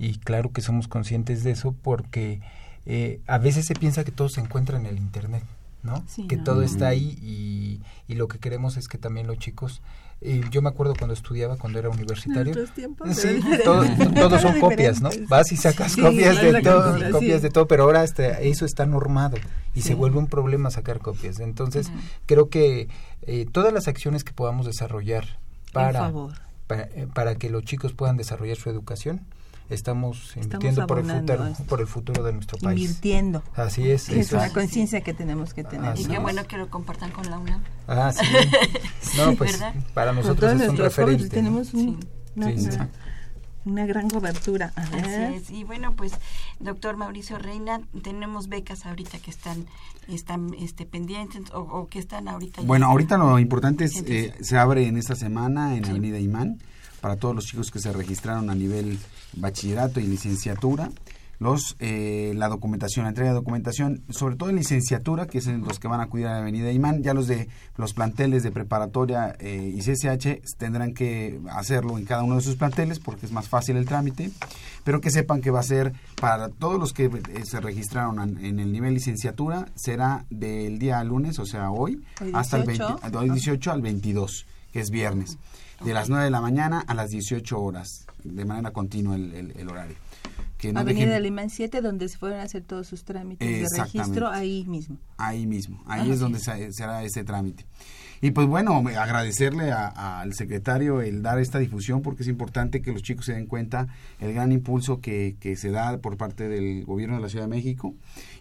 y claro que somos conscientes de eso porque eh, a veces se piensa que todo se encuentra en el Internet, ¿no? que todo está ahí y, y, lo que queremos es que también los chicos... Eh, yo me acuerdo cuando estudiaba, cuando era universitario. Sí, *laughs* todos son copias, ¿no? Vas y sacas copias de todo, copias de todo, pero ahora hasta eso está normado y se vuelve un problema sacar copias. Entonces, creo que eh, todas las acciones que podamos desarrollar para, para, para, que los chicos puedan desarrollar su educación, estamos invirtiendo por el futuro por el futuro de nuestro país. Invirtiendo. Así es es una conciencia que tenemos que tener. Y qué bueno que lo compartan con la UNAM ah sí. *laughs* No pues para nosotros es un referente. tenemos una, gran cobertura. Así es. Y bueno, pues, doctor Mauricio Reina, tenemos becas ahorita que están están este, pendientes o, que están ahorita. Bueno, ahorita lo importante es, eh, se abre en esta semana en Avenida Imán para todos los chicos que se registraron a nivel bachillerato y licenciatura. los eh, la documentación, la entrega de documentación, sobre todo en licenciatura, que es en los que van a acudir a la Avenida Imán, ya los de los planteles de preparatoria eh, y CCH tendrán que hacerlo en cada uno de sus planteles porque es más fácil el trámite, pero que sepan que va a ser para todos los que eh, se registraron en, el nivel licenciatura, será del día lunes, o sea, hoy, hasta el 18 al 22, que es viernes, de las 9 de la mañana a las 18 horas, de manera continua el horario. Avenida Alemán 7, donde se fueron a hacer todos sus trámites de registro, ahí mismo. Ahí mismo, ahí es donde se, hará ese trámite. Y pues bueno, agradecerle al secretario el dar esta difusión porque es importante que los chicos se den cuenta el gran impulso que, que se da por parte del gobierno de la Ciudad de México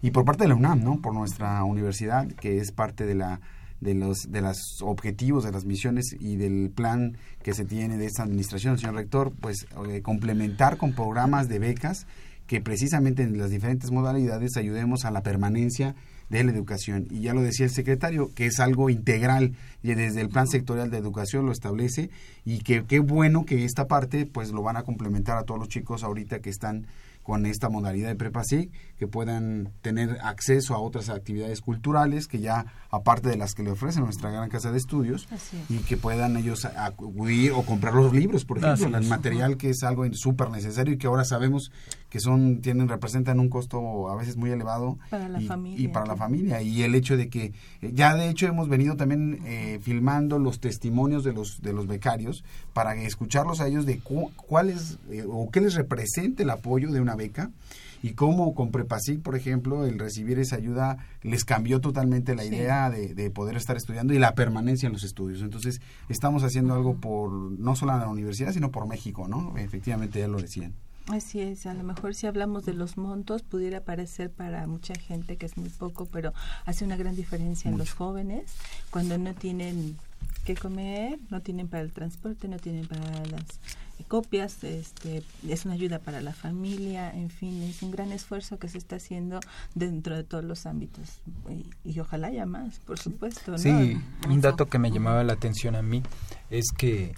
y por parte de la UNAM, ¿no? Por nuestra universidad, que es parte de la de los de los objetivos, de las misiones y del plan que se tiene de esta administración, señor rector, pues eh, complementar con programas de becas que precisamente en las diferentes modalidades ayudemos a la permanencia de la educación. Y ya lo decía el secretario, que es algo integral y desde el plan sectorial de educación lo establece y que qué bueno que esta parte pues lo van a complementar a todos los chicos ahorita que están con esta modalidad de prepa sí, que puedan tener acceso a otras actividades culturales que ya aparte de las que le ofrece nuestra gran casa de estudios y que puedan ellos acudir o comprar los libros, por ejemplo, el material que es algo súper necesario y que ahora sabemos que son tienen representan un costo a veces muy elevado para la y, familia, y para la familia. Y el hecho de que eh, ya de hecho hemos venido también eh, filmando los testimonios de los de los becarios para escucharlos a ellos de cuál es eh, o qué les representa el apoyo de una beca y cómo con Prepasic, por ejemplo, el recibir esa ayuda les cambió totalmente la idea de, de, poder estar estudiando y la permanencia en los estudios. Entonces, estamos haciendo algo por no solo la universidad, sino por México, ¿no? Efectivamente, ya lo decían. Así es, a lo mejor si hablamos de los montos pudiera parecer para mucha gente que es muy poco, pero hace una gran diferencia en los jóvenes cuando no tienen que comer, no tienen para el transporte, no tienen para las copias, este, es una ayuda para la familia, en fin, es un gran esfuerzo que se está haciendo dentro de todos los ámbitos y, ojalá haya más, por supuesto. Sí, un dato que me llamaba la atención a mí es que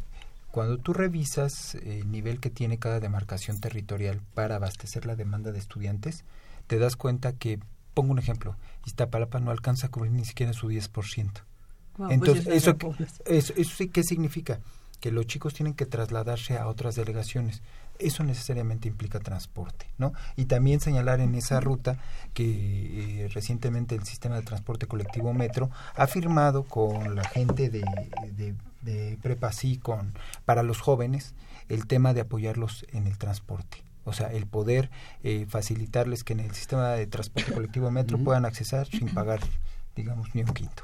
cuando tú revisas el nivel que tiene cada demarcación territorial para abastecer la demanda de estudiantes, te das cuenta que, pongo un ejemplo, Iztapalapa no alcanza a cubrir ni siquiera su 10%. Pues Entonces, eso, *laughs* eso, eso sí, ¿qué significa? Que los chicos tienen que trasladarse a otras delegaciones eso necesariamente implica transporte, ¿no? Y también señalar en esa ruta que eh, recientemente el sistema de transporte colectivo Metro ha firmado con la gente de, de, de Prepasí con para los jóvenes el tema de apoyarlos en el transporte. O sea, el poder eh, facilitarles que en el sistema de transporte colectivo Metro puedan accesar sin pagar, digamos, ni un quinto.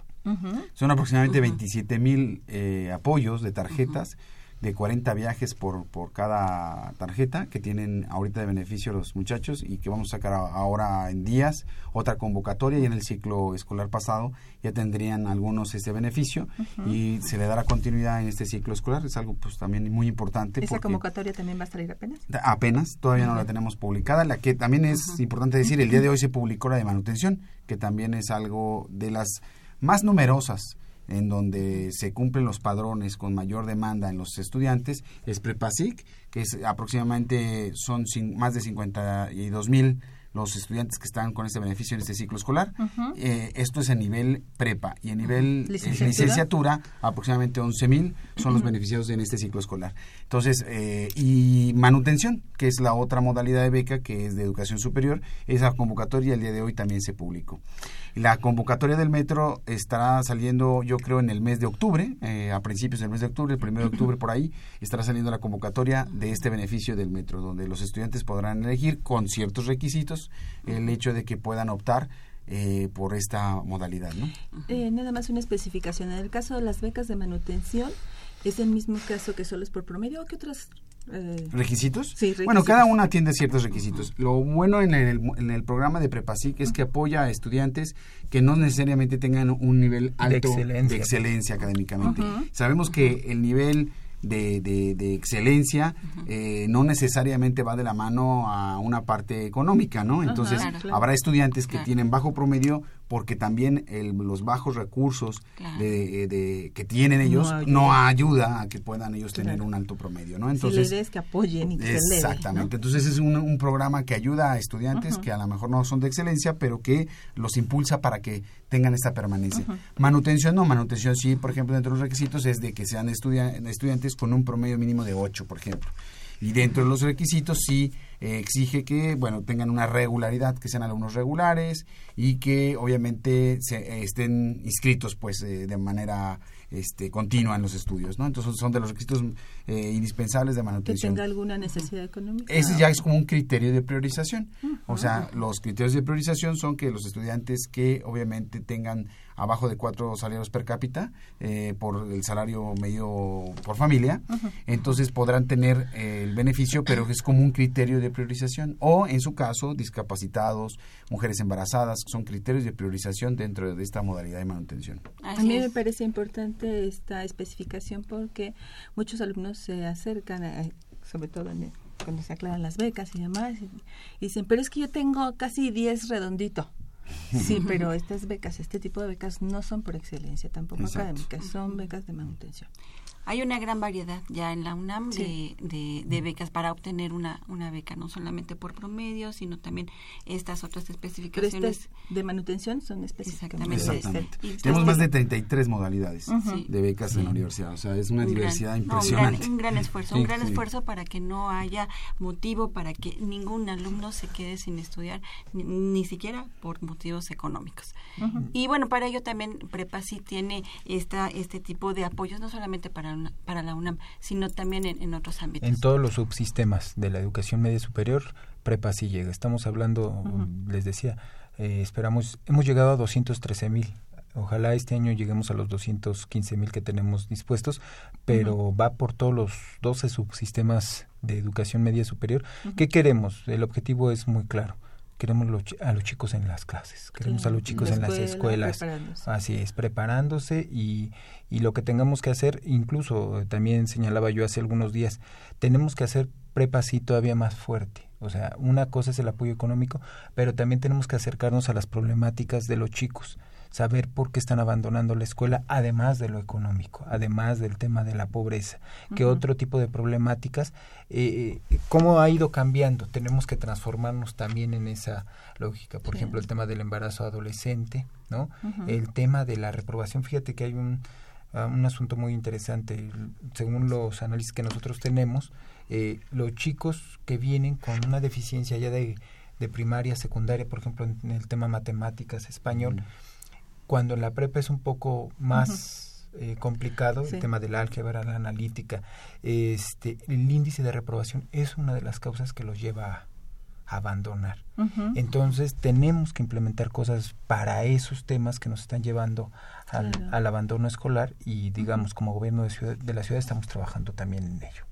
Son aproximadamente 27 mil eh, apoyos de tarjetas de 40 viajes por, por cada tarjeta que tienen ahorita de beneficio los muchachos y que vamos a sacar ahora en días otra convocatoria y en el ciclo escolar pasado ya tendrían algunos ese beneficio y se le dará continuidad en este ciclo escolar. Es algo pues también muy importante esa convocatoria también va a salir apenas apenas todavía no la tenemos publicada. La que también es importante decir el día de hoy se publicó la de manutención que también es algo de las más numerosas en donde se cumplen los padrones con mayor demanda en los estudiantes es Prepasic, que es aproximadamente son más de 52 mil los estudiantes que están con este beneficio en este ciclo escolar. Eh, esto es a nivel prepa y a nivel eh, licenciatura, aproximadamente 11 mil son los beneficiados en este ciclo escolar. Entonces, eh, y manutención, que es la otra modalidad de beca que es de educación superior, esa convocatoria el día de hoy también se publicó. La convocatoria del metro estará saliendo, yo creo, en el mes de octubre, a principios del mes de octubre, el primero de octubre por ahí, estará saliendo la convocatoria de este beneficio del metro, donde los estudiantes podrán elegir con ciertos requisitos el hecho de que puedan optar eh, por esta modalidad. ¿no? Eh, nada más una especificación. En el caso de las becas de manutención, ¿es el mismo caso que solo es por promedio o qué otras eh, ¿Requisitos? Sí, Bueno, cada una atiende ciertos requisitos. Lo bueno en el, en el programa de Prepasic es que apoya a estudiantes que no necesariamente tengan un nivel alto de excelencia, académicamente. Sabemos que el nivel de, de, excelencia eh, no necesariamente va de la mano a una parte económica, ¿no? Entonces habrá estudiantes que tienen bajo promedio porque también los bajos recursos de, que tienen ellos no ayuda. a que puedan ellos tener un alto promedio, ¿no? Entonces, si que apoyen y que Exactamente, entonces es un, programa que ayuda a estudiantes que a lo mejor no son de excelencia, pero que los impulsa para que tengan esta permanencia. Manutención no, manutención sí, por ejemplo, dentro de los requisitos es de que sean estudiantes con un promedio mínimo de 8, por ejemplo. Y dentro de los requisitos sí eh, exige que, bueno, tengan una regularidad, que sean alumnos regulares y que obviamente se, estén inscritos pues eh, de manera este, continua en los estudios, ¿no? Entonces son de los requisitos eh, indispensables de manutención. Que tenga alguna necesidad económica. Ese ya es como un criterio de priorización. O sea, los criterios de priorización son que los estudiantes que obviamente tengan abajo de cuatro salarios per cápita eh, por el salario medio por familia, entonces podrán tener eh, el beneficio, pero es como un criterio de priorización. O en su caso, discapacitados, mujeres embarazadas, son criterios de priorización dentro de esta modalidad de manutención. A mí me parece importante esta especificación porque muchos alumnos se acercan, sobre todo cuando se aclaran las becas y demás, y, dicen, pero es que yo tengo casi 10 redondito. Sí, pero estas becas, este tipo de becas no son por excelencia, tampoco académicas, son becas de manutención. Hay una gran variedad ya en la UNAM de, de, becas para obtener una, una beca, no solamente por promedio, sino también estas otras especificaciones. de manutención son específicamente. Exactamente. Tenemos más de 33 modalidades de becas en la universidad, o sea, es una diversidad impresionante. un, gran, esfuerzo, un gran esfuerzo para que no haya motivo para que ningún alumno se quede sin estudiar, ni, siquiera por motivos económicos. Y bueno, para ello también Prepa sí tiene esta, este tipo de apoyos, no solamente para para la UNAM, sino también en, otros ámbitos. En todos los subsistemas de la educación media superior, prepa sí llega. Estamos hablando, les decía, eh, esperamos, hemos llegado a 213 mil. Ojalá este año lleguemos a los 215 mil que tenemos dispuestos, pero va por todos los 12 subsistemas de educación media superior. ¿Qué queremos? El objetivo es muy claro queremos a los chicos en las clases, queremos a los chicos en las escuelas, así es, preparándose y, y lo que tengamos que hacer, incluso también señalaba yo hace algunos días, tenemos que hacer prepa sí todavía más fuerte. O sea, una cosa es el apoyo económico, pero también tenemos que acercarnos a las problemáticas de los chicos saber por qué están abandonando la escuela, además de lo económico, además del tema de la pobreza, que otro tipo de problemáticas, eh, eh, cómo ha ido cambiando. Tenemos que transformarnos también en esa lógica. Por ejemplo, el tema del embarazo adolescente, ¿no? El tema de la reprobación. Fíjate que hay un, ah, un asunto muy interesante. Según los análisis que nosotros tenemos, eh, los chicos que vienen con una deficiencia ya de, de primaria, secundaria, por ejemplo, en el tema matemáticas, español, cuando en la prepa es un poco más eh, complicado, el tema del álgebra, la analítica, este, el índice de reprobación es una de las causas que los lleva a abandonar. Entonces tenemos que implementar cosas para esos temas que nos están llevando al, al abandono escolar y digamos como gobierno de, ciudad, de la ciudad estamos trabajando también en ello.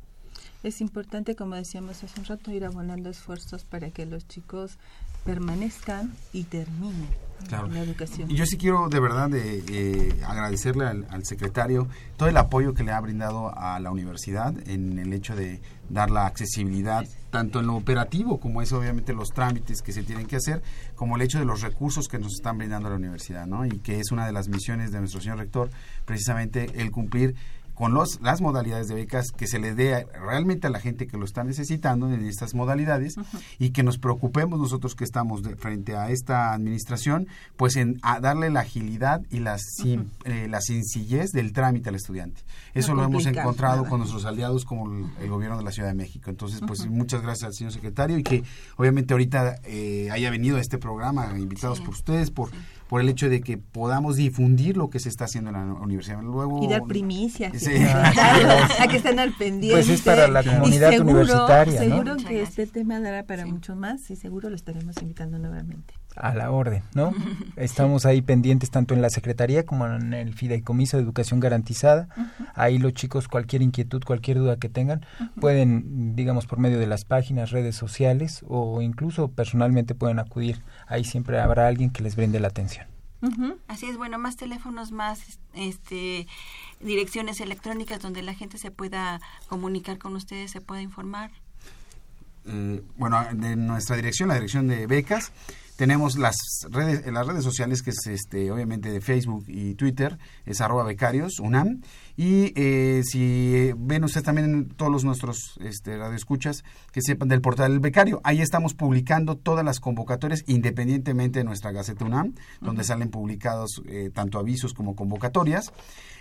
Es importante, como decíamos hace un rato, ir abonando esfuerzos para que los chicos permanezcan y terminen la educación. Y yo sí quiero de verdad de, eh, agradecerle al, secretario todo el apoyo que le ha brindado a la universidad en el hecho de dar la accesibilidad tanto en lo operativo como es obviamente los trámites que se tienen que hacer como el hecho de los recursos que nos están brindando la universidad ¿no? y que es una de las misiones de nuestro señor rector precisamente el cumplir con los, las modalidades de becas que se le dé realmente a la gente que lo está necesitando en estas modalidades y que nos preocupemos nosotros que estamos de, frente a esta administración, pues en darle la agilidad y la, eh, la sencillez del trámite al estudiante. Eso lo hemos encontrado con nuestros aliados como el, gobierno de la Ciudad de México. Entonces, pues muchas gracias al señor secretario y que obviamente ahorita eh, haya venido a este programa, invitados por ustedes, por por el hecho de que podamos difundir lo que se está haciendo en la universidad. Luego, y dar primicias. *laughs* a que estén al pendiente. Pues es para la comunidad seguro, universitaria. Seguro que este tema dará para mucho más y seguro lo estaremos invitando nuevamente a la orden, ¿no? *laughs* Estamos ahí pendientes tanto en la Secretaría como en el Fideicomiso de Educación Garantizada. Ahí los chicos, cualquier inquietud, cualquier duda que tengan, pueden, digamos, por medio de las páginas, redes sociales o incluso personalmente pueden acudir. Ahí siempre habrá alguien que les brinde la atención. Así es, bueno, más teléfonos, más este direcciones electrónicas donde la gente se pueda comunicar con ustedes, se pueda informar. Eh, bueno, de nuestra dirección, la dirección de becas, Tenemos las redes, las redes sociales que es este, obviamente de Facebook y Twitter, es arroba becarios, UNAM. Y eh, si ven ustedes también todos los nuestros este, radioescuchas que sepan del portal del becario, ahí estamos publicando todas las convocatorias independientemente de nuestra Gaceta UNAM, donde salen publicados eh, tanto avisos como convocatorias.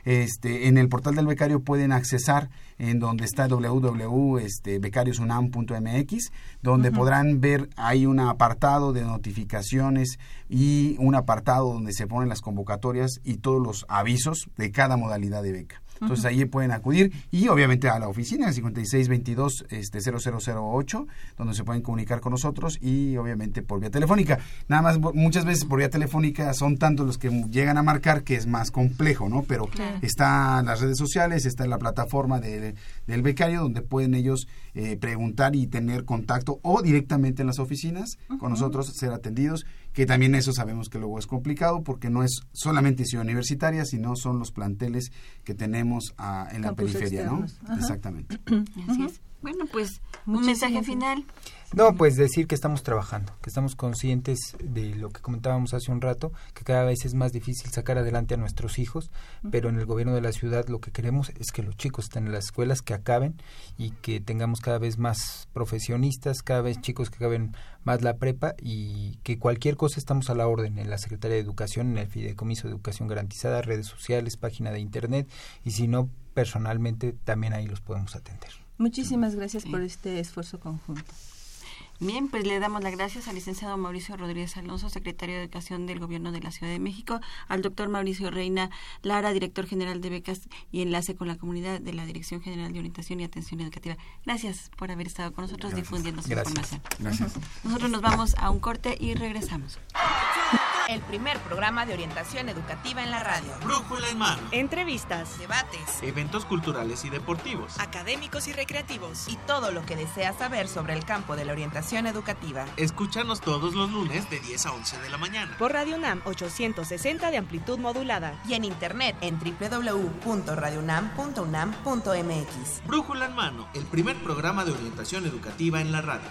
Este, en el portal del becario pueden accesar en donde está www.becariosunam.mx, donde podrán ver, hay un apartado de notificaciones y un apartado donde se ponen las convocatorias y todos los avisos de cada modalidad de beca. Entonces ahí pueden acudir. Y obviamente a la oficina 5622 este 0008 donde se pueden comunicar con nosotros y obviamente por vía telefónica. Nada más muchas veces por vía telefónica son tantos los que llegan a marcar que es más complejo, ¿no? Pero está en las redes sociales, está en la plataforma de, del becario donde pueden ellos eh, preguntar y tener contacto o directamente en las oficinas con nosotros ser atendidos que también eso sabemos que luego es complicado porque no es solamente ciudad universitaria, sino son los planteles que tenemos ah, en la periferia, ¿no? Exactamente. Así es. Bueno, pues un mensaje final. No, pues decir que estamos trabajando, que estamos conscientes de lo que comentábamos hace un rato, que cada vez es más difícil sacar adelante a nuestros hijos, pero en el gobierno de la ciudad lo que queremos es que los chicos estén en las escuelas, que acaben y que tengamos cada vez más profesionistas, cada vez chicos que acaben más la prepa y que cualquier cosa estamos a la orden en la Secretaría de Educación, en el Fideicomiso de Educación Garantizada, redes sociales, página de Internet y si no, personalmente también ahí los podemos atender. Muchísimas gracias por este esfuerzo conjunto. Bien, pues le damos las gracias al licenciado Mauricio Rodríguez Alonso, secretario de Educación del Gobierno de la Ciudad de México, al doctor Mauricio Reina Lara, director general de becas y enlace con la comunidad de la Dirección General de Orientación y Atención Educativa. Gracias por haber estado con nosotros difundiendo su información. Gracias. Nosotros nos vamos a un corte y regresamos el primer programa de orientación educativa en la radio. Brújula en mano. Entrevistas, debates, eventos culturales y deportivos, académicos y recreativos, y todo lo que deseas saber sobre el campo de la orientación educativa. Escúchanos todos los lunes de 10 a 11 de la mañana. Por Radio UNAM 860 de amplitud modulada. Y en internet en www.radiounam.unam.mx. Brújula en mano, el primer programa de orientación educativa en la radio.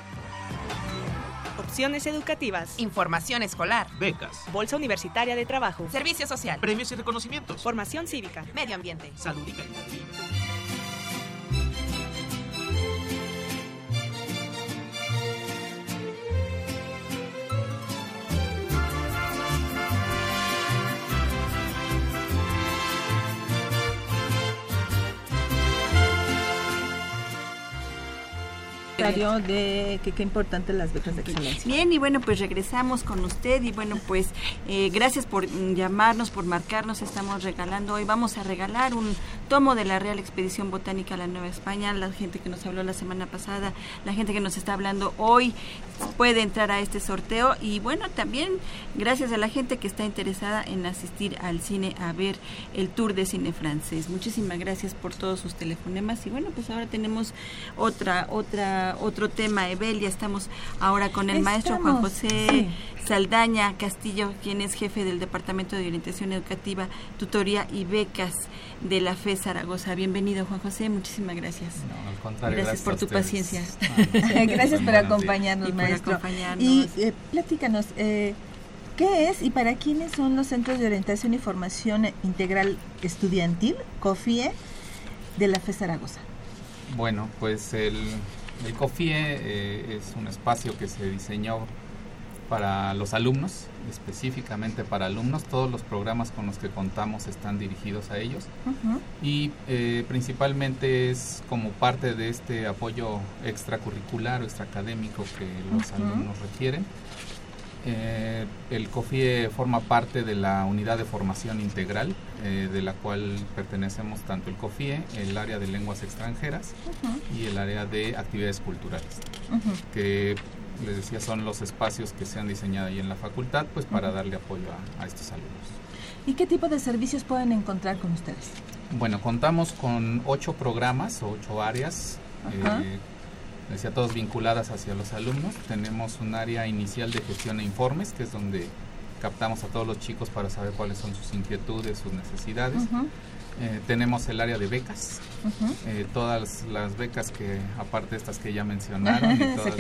Opciones educativas, información escolar, becas, bolsa universitaria de trabajo, servicio social, premios y reconocimientos, formación cívica, medio ambiente, salud y calidad de que qué importante las becas de excelencia. Bien, y bueno, pues regresamos con usted y bueno, pues eh, gracias por llamarnos, por marcarnos. Estamos regalando hoy, vamos a regalar un tomo de la Real Expedición Botánica a la Nueva España. La gente que nos habló la semana pasada, la gente que nos está hablando hoy puede entrar a este sorteo y bueno, también gracias a la gente que está interesada en asistir al cine a ver el tour de cine francés. Muchísimas gracias por todos sus telefonemas y bueno, pues ahora tenemos otra otra otro tema, Evelia. Estamos ahora con el maestro Juan José Saldaña Castillo, quien es jefe del Departamento de Orientación Educativa, Tutoría y Becas de la FE Zaragoza. Bienvenido, Juan José. Muchísimas gracias. gracias, por tu paciencia. gracias por acompañarnos, maestro. Y eh, platícanos, eh, ¿qué es y para quiénes son los Centros de Orientación y Formación Integral Estudiantil, COFIE, de la FE Zaragoza? Bueno, pues el el COFIE eh, es un espacio que se diseñó para los alumnos, específicamente para alumnos. Todos los programas con los que contamos están dirigidos a ellos. Y eh, principalmente es como parte de este apoyo extracurricular o extraacadémico que los alumnos requieren. Eh, el COFIE forma parte de la unidad de formación integral, eh, de la cual pertenecemos tanto el COFIE, el área de lenguas extranjeras y el área de actividades culturales, que les decía son los espacios que se han diseñado ahí en la facultad pues para darle apoyo a, estos alumnos. ¿Y qué tipo de servicios pueden encontrar con ustedes? Bueno, contamos con ocho programas, ocho áreas decía, todos vinculadas hacia los alumnos. Tenemos un área inicial de gestión e informes, que es donde captamos a todos los chicos para saber cuáles son sus inquietudes, sus necesidades. Eh, tenemos el área de becas, eh, todas las becas que, aparte de estas que ya *laughs* mencionaron, y todas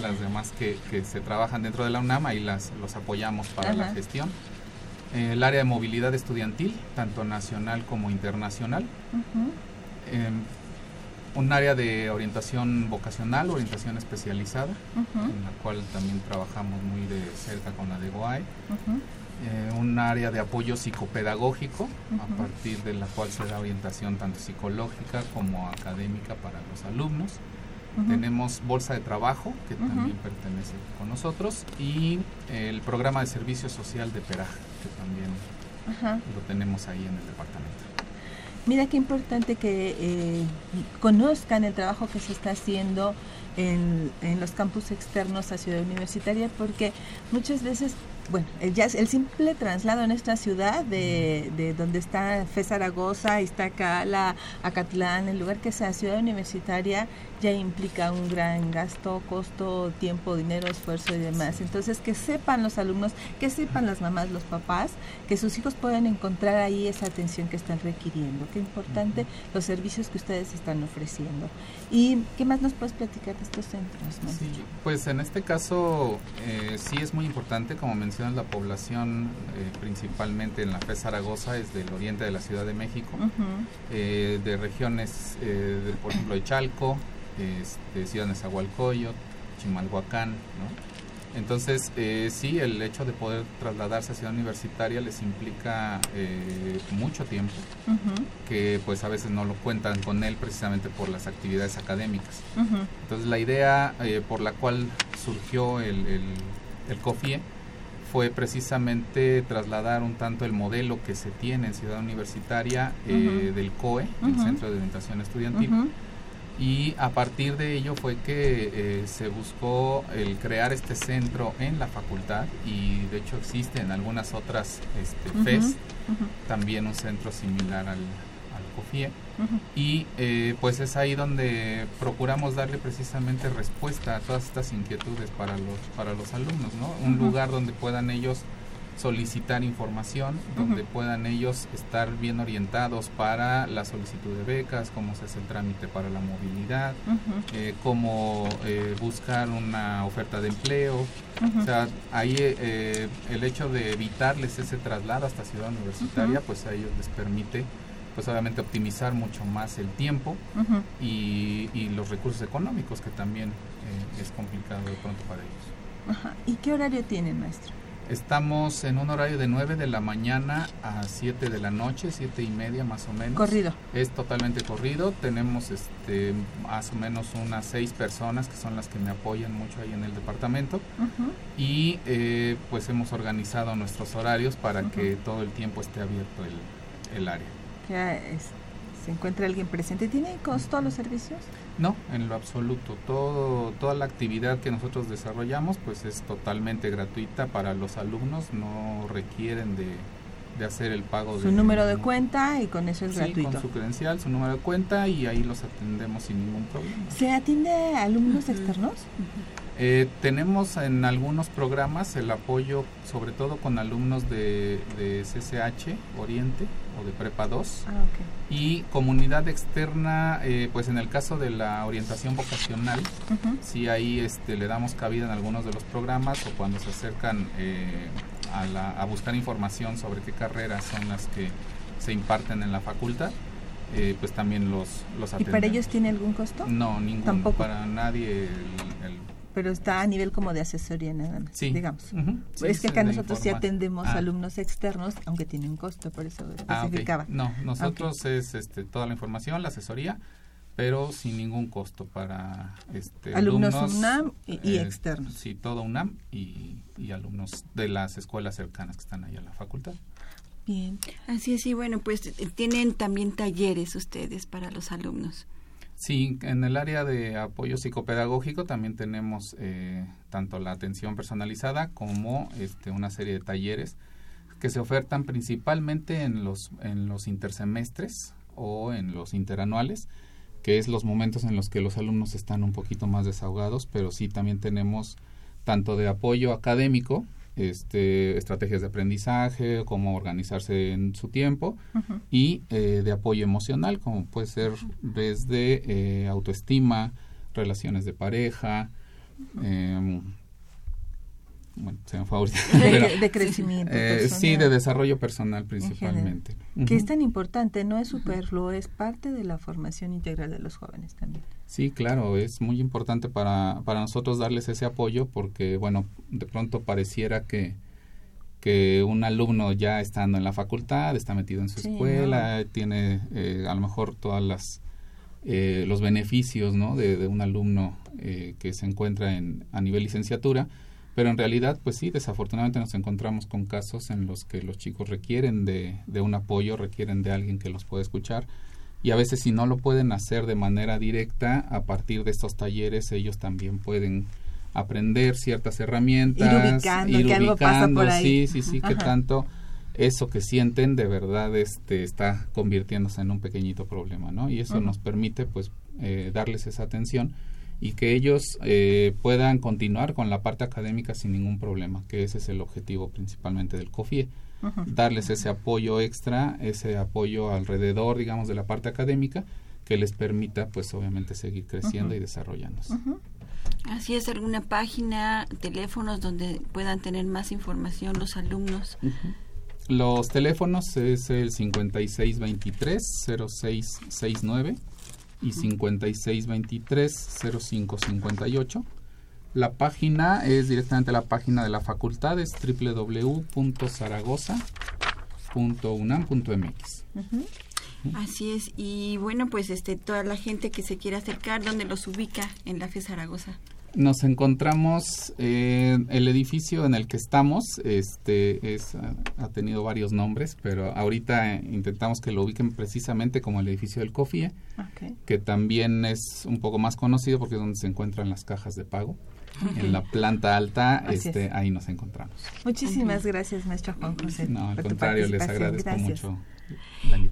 las, demás que, se trabajan dentro de la UNAM, ahí las, los apoyamos para la gestión. Eh, el área de movilidad estudiantil, tanto nacional como internacional. Em, un área de orientación vocacional, orientación especializada, en la cual también trabajamos muy de cerca con la de GOAE. Eh, un área de apoyo psicopedagógico, a partir de la cual se da orientación tanto psicológica como académica para los alumnos. Tenemos Bolsa de Trabajo, que también pertenece con nosotros, y el programa de servicio social de PERAJ, que también lo tenemos ahí en el departamento. Mira qué importante que eh, conozcan el trabajo que se está haciendo en, en, los campus externos a Ciudad Universitaria, porque muchas veces bueno, el, ya, el simple traslado en esta ciudad de, de donde está Fe Zaragoza, Iztacala, Acatlán, el lugar que sea ciudad universitaria, ya implica un gran gasto, costo, tiempo, dinero, esfuerzo y demás. Entonces, que sepan los alumnos, que sepan las mamás, los papás, que sus hijos pueden encontrar ahí esa atención que están requiriendo. Qué importante los servicios que ustedes están ofreciendo. ¿Y qué más nos puedes platicar de estos centros? Sí, pues en este caso eh, sí es muy importante, como mencionas, la población eh, principalmente en la FE Zaragoza es del oriente de la Ciudad de México, eh, de regiones, de, por ejemplo, de Chalco, este, Ciudad de Nezahualcóyotl, Chimalhuacán, ¿no? Entonces, eh, sí, el hecho de poder trasladarse a Ciudad Universitaria les implica eh, mucho tiempo, que pues a veces no lo cuentan con él precisamente por las actividades académicas. Entonces, la idea eh, por la cual surgió el, el, COFIE fue precisamente trasladar un tanto el modelo que se tiene en Ciudad Universitaria del COE, el Centro de Orientación Estudiantil, y a partir de ello fue que eh, se buscó el crear este centro en la facultad y de hecho existe en algunas otras este, FES también un centro similar al, al COFIE. Y eh, pues es ahí donde procuramos darle precisamente respuesta a todas estas inquietudes para los, para los alumnos, ¿no? un lugar donde puedan ellos solicitar información, donde puedan ellos estar bien orientados para la solicitud de becas, cómo se hace el trámite para la movilidad, eh, cómo eh, buscar una oferta de empleo. O sea, ahí eh, el hecho de evitarles ese traslado hasta Ciudad Universitaria, pues a ellos les permite pues obviamente optimizar mucho más el tiempo y, y, los recursos económicos que también es complicado de pronto para ellos. ¿Y qué horario tienen, maestro? Estamos en un horario de 9 de la mañana a 7 de la noche, 7 y media más o menos. Corrido. Es totalmente corrido. Tenemos este, más o menos unas 6 personas que son las que me apoyan mucho ahí en el departamento. Y eh, pues hemos organizado nuestros horarios para que todo el tiempo esté abierto el, el área. Ya es, se encuentra alguien presente. ¿Tiene costo los servicios? No, en lo absoluto. Toda la actividad que nosotros desarrollamos pues es totalmente gratuita para los alumnos, no requieren de, hacer el pago su número de cuenta y con eso es sí, con su credencial, su número de cuenta y ahí los atendemos sin ningún problema. ¿Se atiende a alumnos externos? Eh, tenemos en algunos programas el apoyo, sobre todo con alumnos de, de CCH Oriente o de Prepa 2 ah, y comunidad externa, eh, pues en el caso de la orientación vocacional, si ahí este, le damos cabida en algunos de los programas o cuando se acercan eh, a, buscar información sobre qué carreras son las que se imparten en la facultad. pues también los, los ¿Y para ellos tiene algún costo? No, ningún. Tampoco. Para nadie el pero está a nivel como de asesoría nada más, digamos. es que acá nosotros sí atendemos ah. alumnos externos, aunque tiene un costo, por eso ah, especificaba. No, nosotros es este, toda la información, la asesoría, pero sin ningún costo para este, alumnos, UNAM y, eh, externos. Sí, todo UNAM y, y alumnos de las escuelas cercanas que están ahí a la facultad. Bien. Así es, y bueno, pues tienen también talleres ustedes para los alumnos. Sí, en el área de apoyo psicopedagógico también tenemos eh, tanto la atención personalizada como este, una serie de talleres que se ofertan principalmente en los, en los intersemestres o en los interanuales, que es los momentos en los que los alumnos están un poquito más desahogados, pero sí también tenemos tanto de apoyo académico este, estrategias de aprendizaje, cómo organizarse en su tiempo y eh, de apoyo emocional, como puede ser desde eh, autoestima, relaciones de pareja, em, bueno, se me fue *laughs* de, crecimiento. Eh, sí, de desarrollo personal principalmente. Que es tan importante, no es superfluo, es parte de la formación integral de los jóvenes también. Sí, claro, es muy importante para, para nosotros darles ese apoyo porque, bueno, de pronto pareciera que, que un alumno ya estando en la facultad, está metido en su escuela, tiene eh, a lo mejor todas las eh, los beneficios ¿no? de, de un alumno eh, que se encuentra en, a nivel licenciatura, pero en realidad, pues sí, desafortunadamente nos encontramos con casos en los que los chicos requieren de, de un apoyo, requieren de alguien que los pueda escuchar. Y a veces si no lo pueden hacer de manera directa, a partir de estos talleres ellos también pueden aprender ciertas herramientas, ir ubicando, sí, sí, sí, que tanto eso que sienten de verdad este está convirtiéndose en un pequeñito problema, ¿no? Y eso nos permite pues eh, darles esa atención y que ellos eh, puedan continuar con la parte académica sin ningún problema, que ese es el objetivo principalmente del COFIE darles ese apoyo extra, ese apoyo alrededor, digamos, de la parte académica que les permita, pues, obviamente, seguir creciendo y desarrollándose. Así es, alguna página, teléfonos donde puedan tener más información los alumnos. Los teléfonos es el 5623-0669 y 5623-0558 la página es directamente la página de la facultad, es www.zaragoza.unam.mx. Así es, y bueno, pues este toda la gente que se quiera acercar, ¿dónde los ubica en la FE Zaragoza? Nos encontramos en el edificio en el que estamos, este es ha tenido varios nombres, pero ahorita intentamos que lo ubiquen precisamente como el edificio del COFIE, que también es un poco más conocido porque es donde se encuentran las cajas de pago en la planta alta, este, ahí nos encontramos. Muchísimas gracias, maestro Juan José. No, al contrario, les agradezco mucho.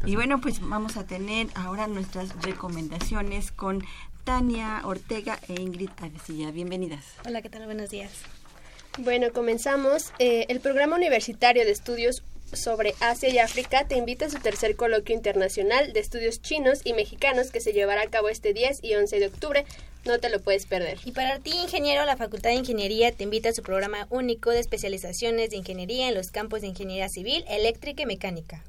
Y bueno, pues vamos a tener ahora nuestras recomendaciones con Tania Ortega e Ingrid Avesilla. Bienvenidas. Hola, ¿qué tal? Buenos días. Bueno, comenzamos. Eh, el Programa Universitario de Estudios sobre Asia y África te invita a su tercer coloquio internacional de estudios chinos y mexicanos que se llevará a cabo este 10 y 11 de octubre. No te lo puedes perder. Y para ti, ingeniero, la Facultad de Ingeniería te invita a su programa único de especializaciones de ingeniería en los campos de ingeniería civil, eléctrica y mecánica.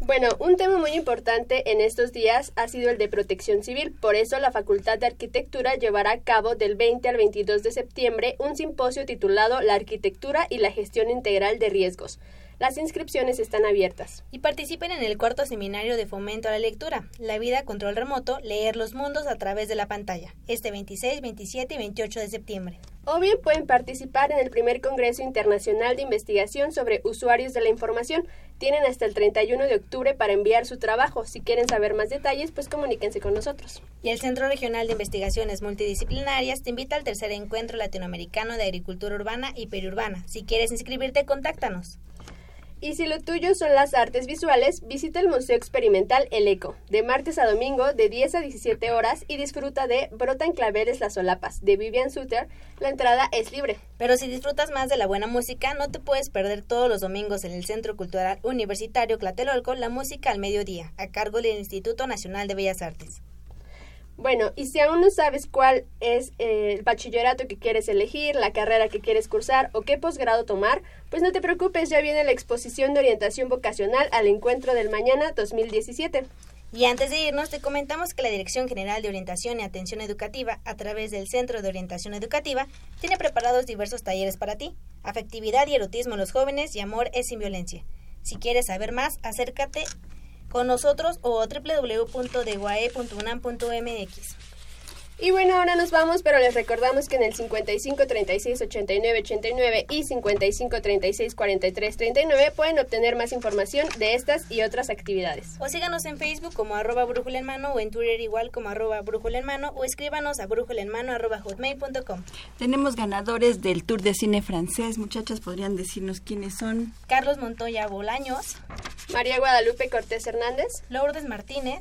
Bueno, un tema muy importante en estos días ha sido el de protección civil. Por eso la Facultad de Arquitectura llevará a cabo del 20 al 22 de septiembre un simposio titulado La arquitectura y la gestión integral de riesgos. Las inscripciones están abiertas. Y participen en el cuarto seminario de fomento a la lectura, La vida control remoto, leer los mundos a través de la pantalla, este 26, 27 y 28 de septiembre. O bien pueden participar en el primer Congreso Internacional de Investigación sobre Usuarios de la Información. Tienen hasta el 31 de octubre para enviar su trabajo. Si quieren saber más detalles, pues comuníquense con nosotros. Y el Centro Regional de Investigaciones Multidisciplinarias te invita al tercer encuentro latinoamericano de agricultura urbana y periurbana. Si quieres inscribirte, contáctanos. Y si lo tuyo son las artes visuales, visita el Museo Experimental El Eco, de martes a domingo de 10 a 17 horas y disfruta de Brotan claveres las solapas, de Vivian Suter. La entrada es libre. Pero si disfrutas más de la buena música, no te puedes perder todos los domingos en el Centro Cultural Universitario Tlatelolco la música al mediodía, a cargo del Instituto Nacional de Bellas Artes. Bueno, y si aún no sabes cuál es eh, el bachillerato que quieres elegir, la carrera que quieres cursar o qué posgrado tomar, pues no te preocupes, ya viene la exposición de orientación vocacional al encuentro del mañana 2017. Y antes de irnos, te comentamos que la Dirección General de Orientación y Atención Educativa, a través del Centro de Orientación Educativa, tiene preparados diversos talleres para ti. Afectividad y erotismo en los jóvenes y amor es sin violencia. Si quieres saber más, acércate con nosotros o www.deguae.unam.mx. Y bueno, ahora nos vamos, pero les recordamos que en el 55 36 89 89 y 55 36 43 39 pueden obtener más información de estas y otras actividades. O síganos en Facebook como arroba brújula en mano o en Twitter igual como arroba brújula en mano o escríbanos a brújula en mano arroba hotmail.com. Tenemos ganadores del Tour de Cine Francés. Muchachas, ¿podrían decirnos quiénes son? Carlos Montoya Bolaños. María Guadalupe Cortés Hernández. Lourdes Martínez.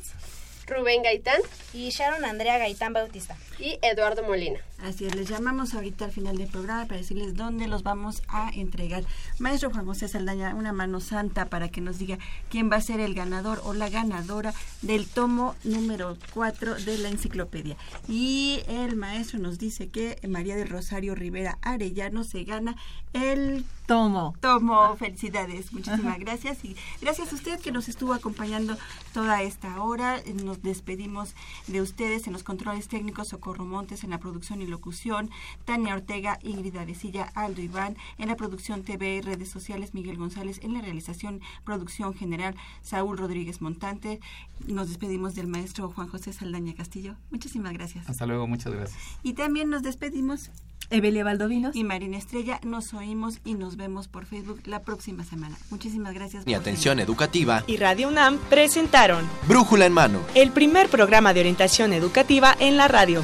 Rubén Gaitán y Sharon Andrea Gaitán Bautista. y Eduardo Molina. Así es, les llamamos ahorita al final del programa para decirles dónde los vamos a entregar. Maestro Juan José Saldaña, una mano santa para que nos diga quién va a ser el ganador o la ganadora del tomo número 4 de la enciclopedia. Y el maestro nos dice que María del Rosario Rivera Arellano se gana el tomo. Tomo, felicidades, muchísimas gracias y gracias a usted que nos estuvo acompañando toda esta hora. Nos despedimos de ustedes en los controles técnicos, Socorro Montes en la producción y locución, Tania Ortega, Ingrid Arecilla, Aldo Iván en la producción TV y redes sociales, Miguel González en la realización, producción general, Saúl Rodríguez Montante. Nos despedimos del maestro Juan José Saldaña Castillo. Muchísimas gracias. Hasta luego, muchas gracias. Y también nos despedimos Evelia Valdovinos y Marina Estrella. Nos oímos y nos vemos por Facebook la próxima semana. Muchísimas gracias. Mi atención educativa y Radio UNAM presentaron Brújula en mano, el primer programa de orientación educativa en la radio.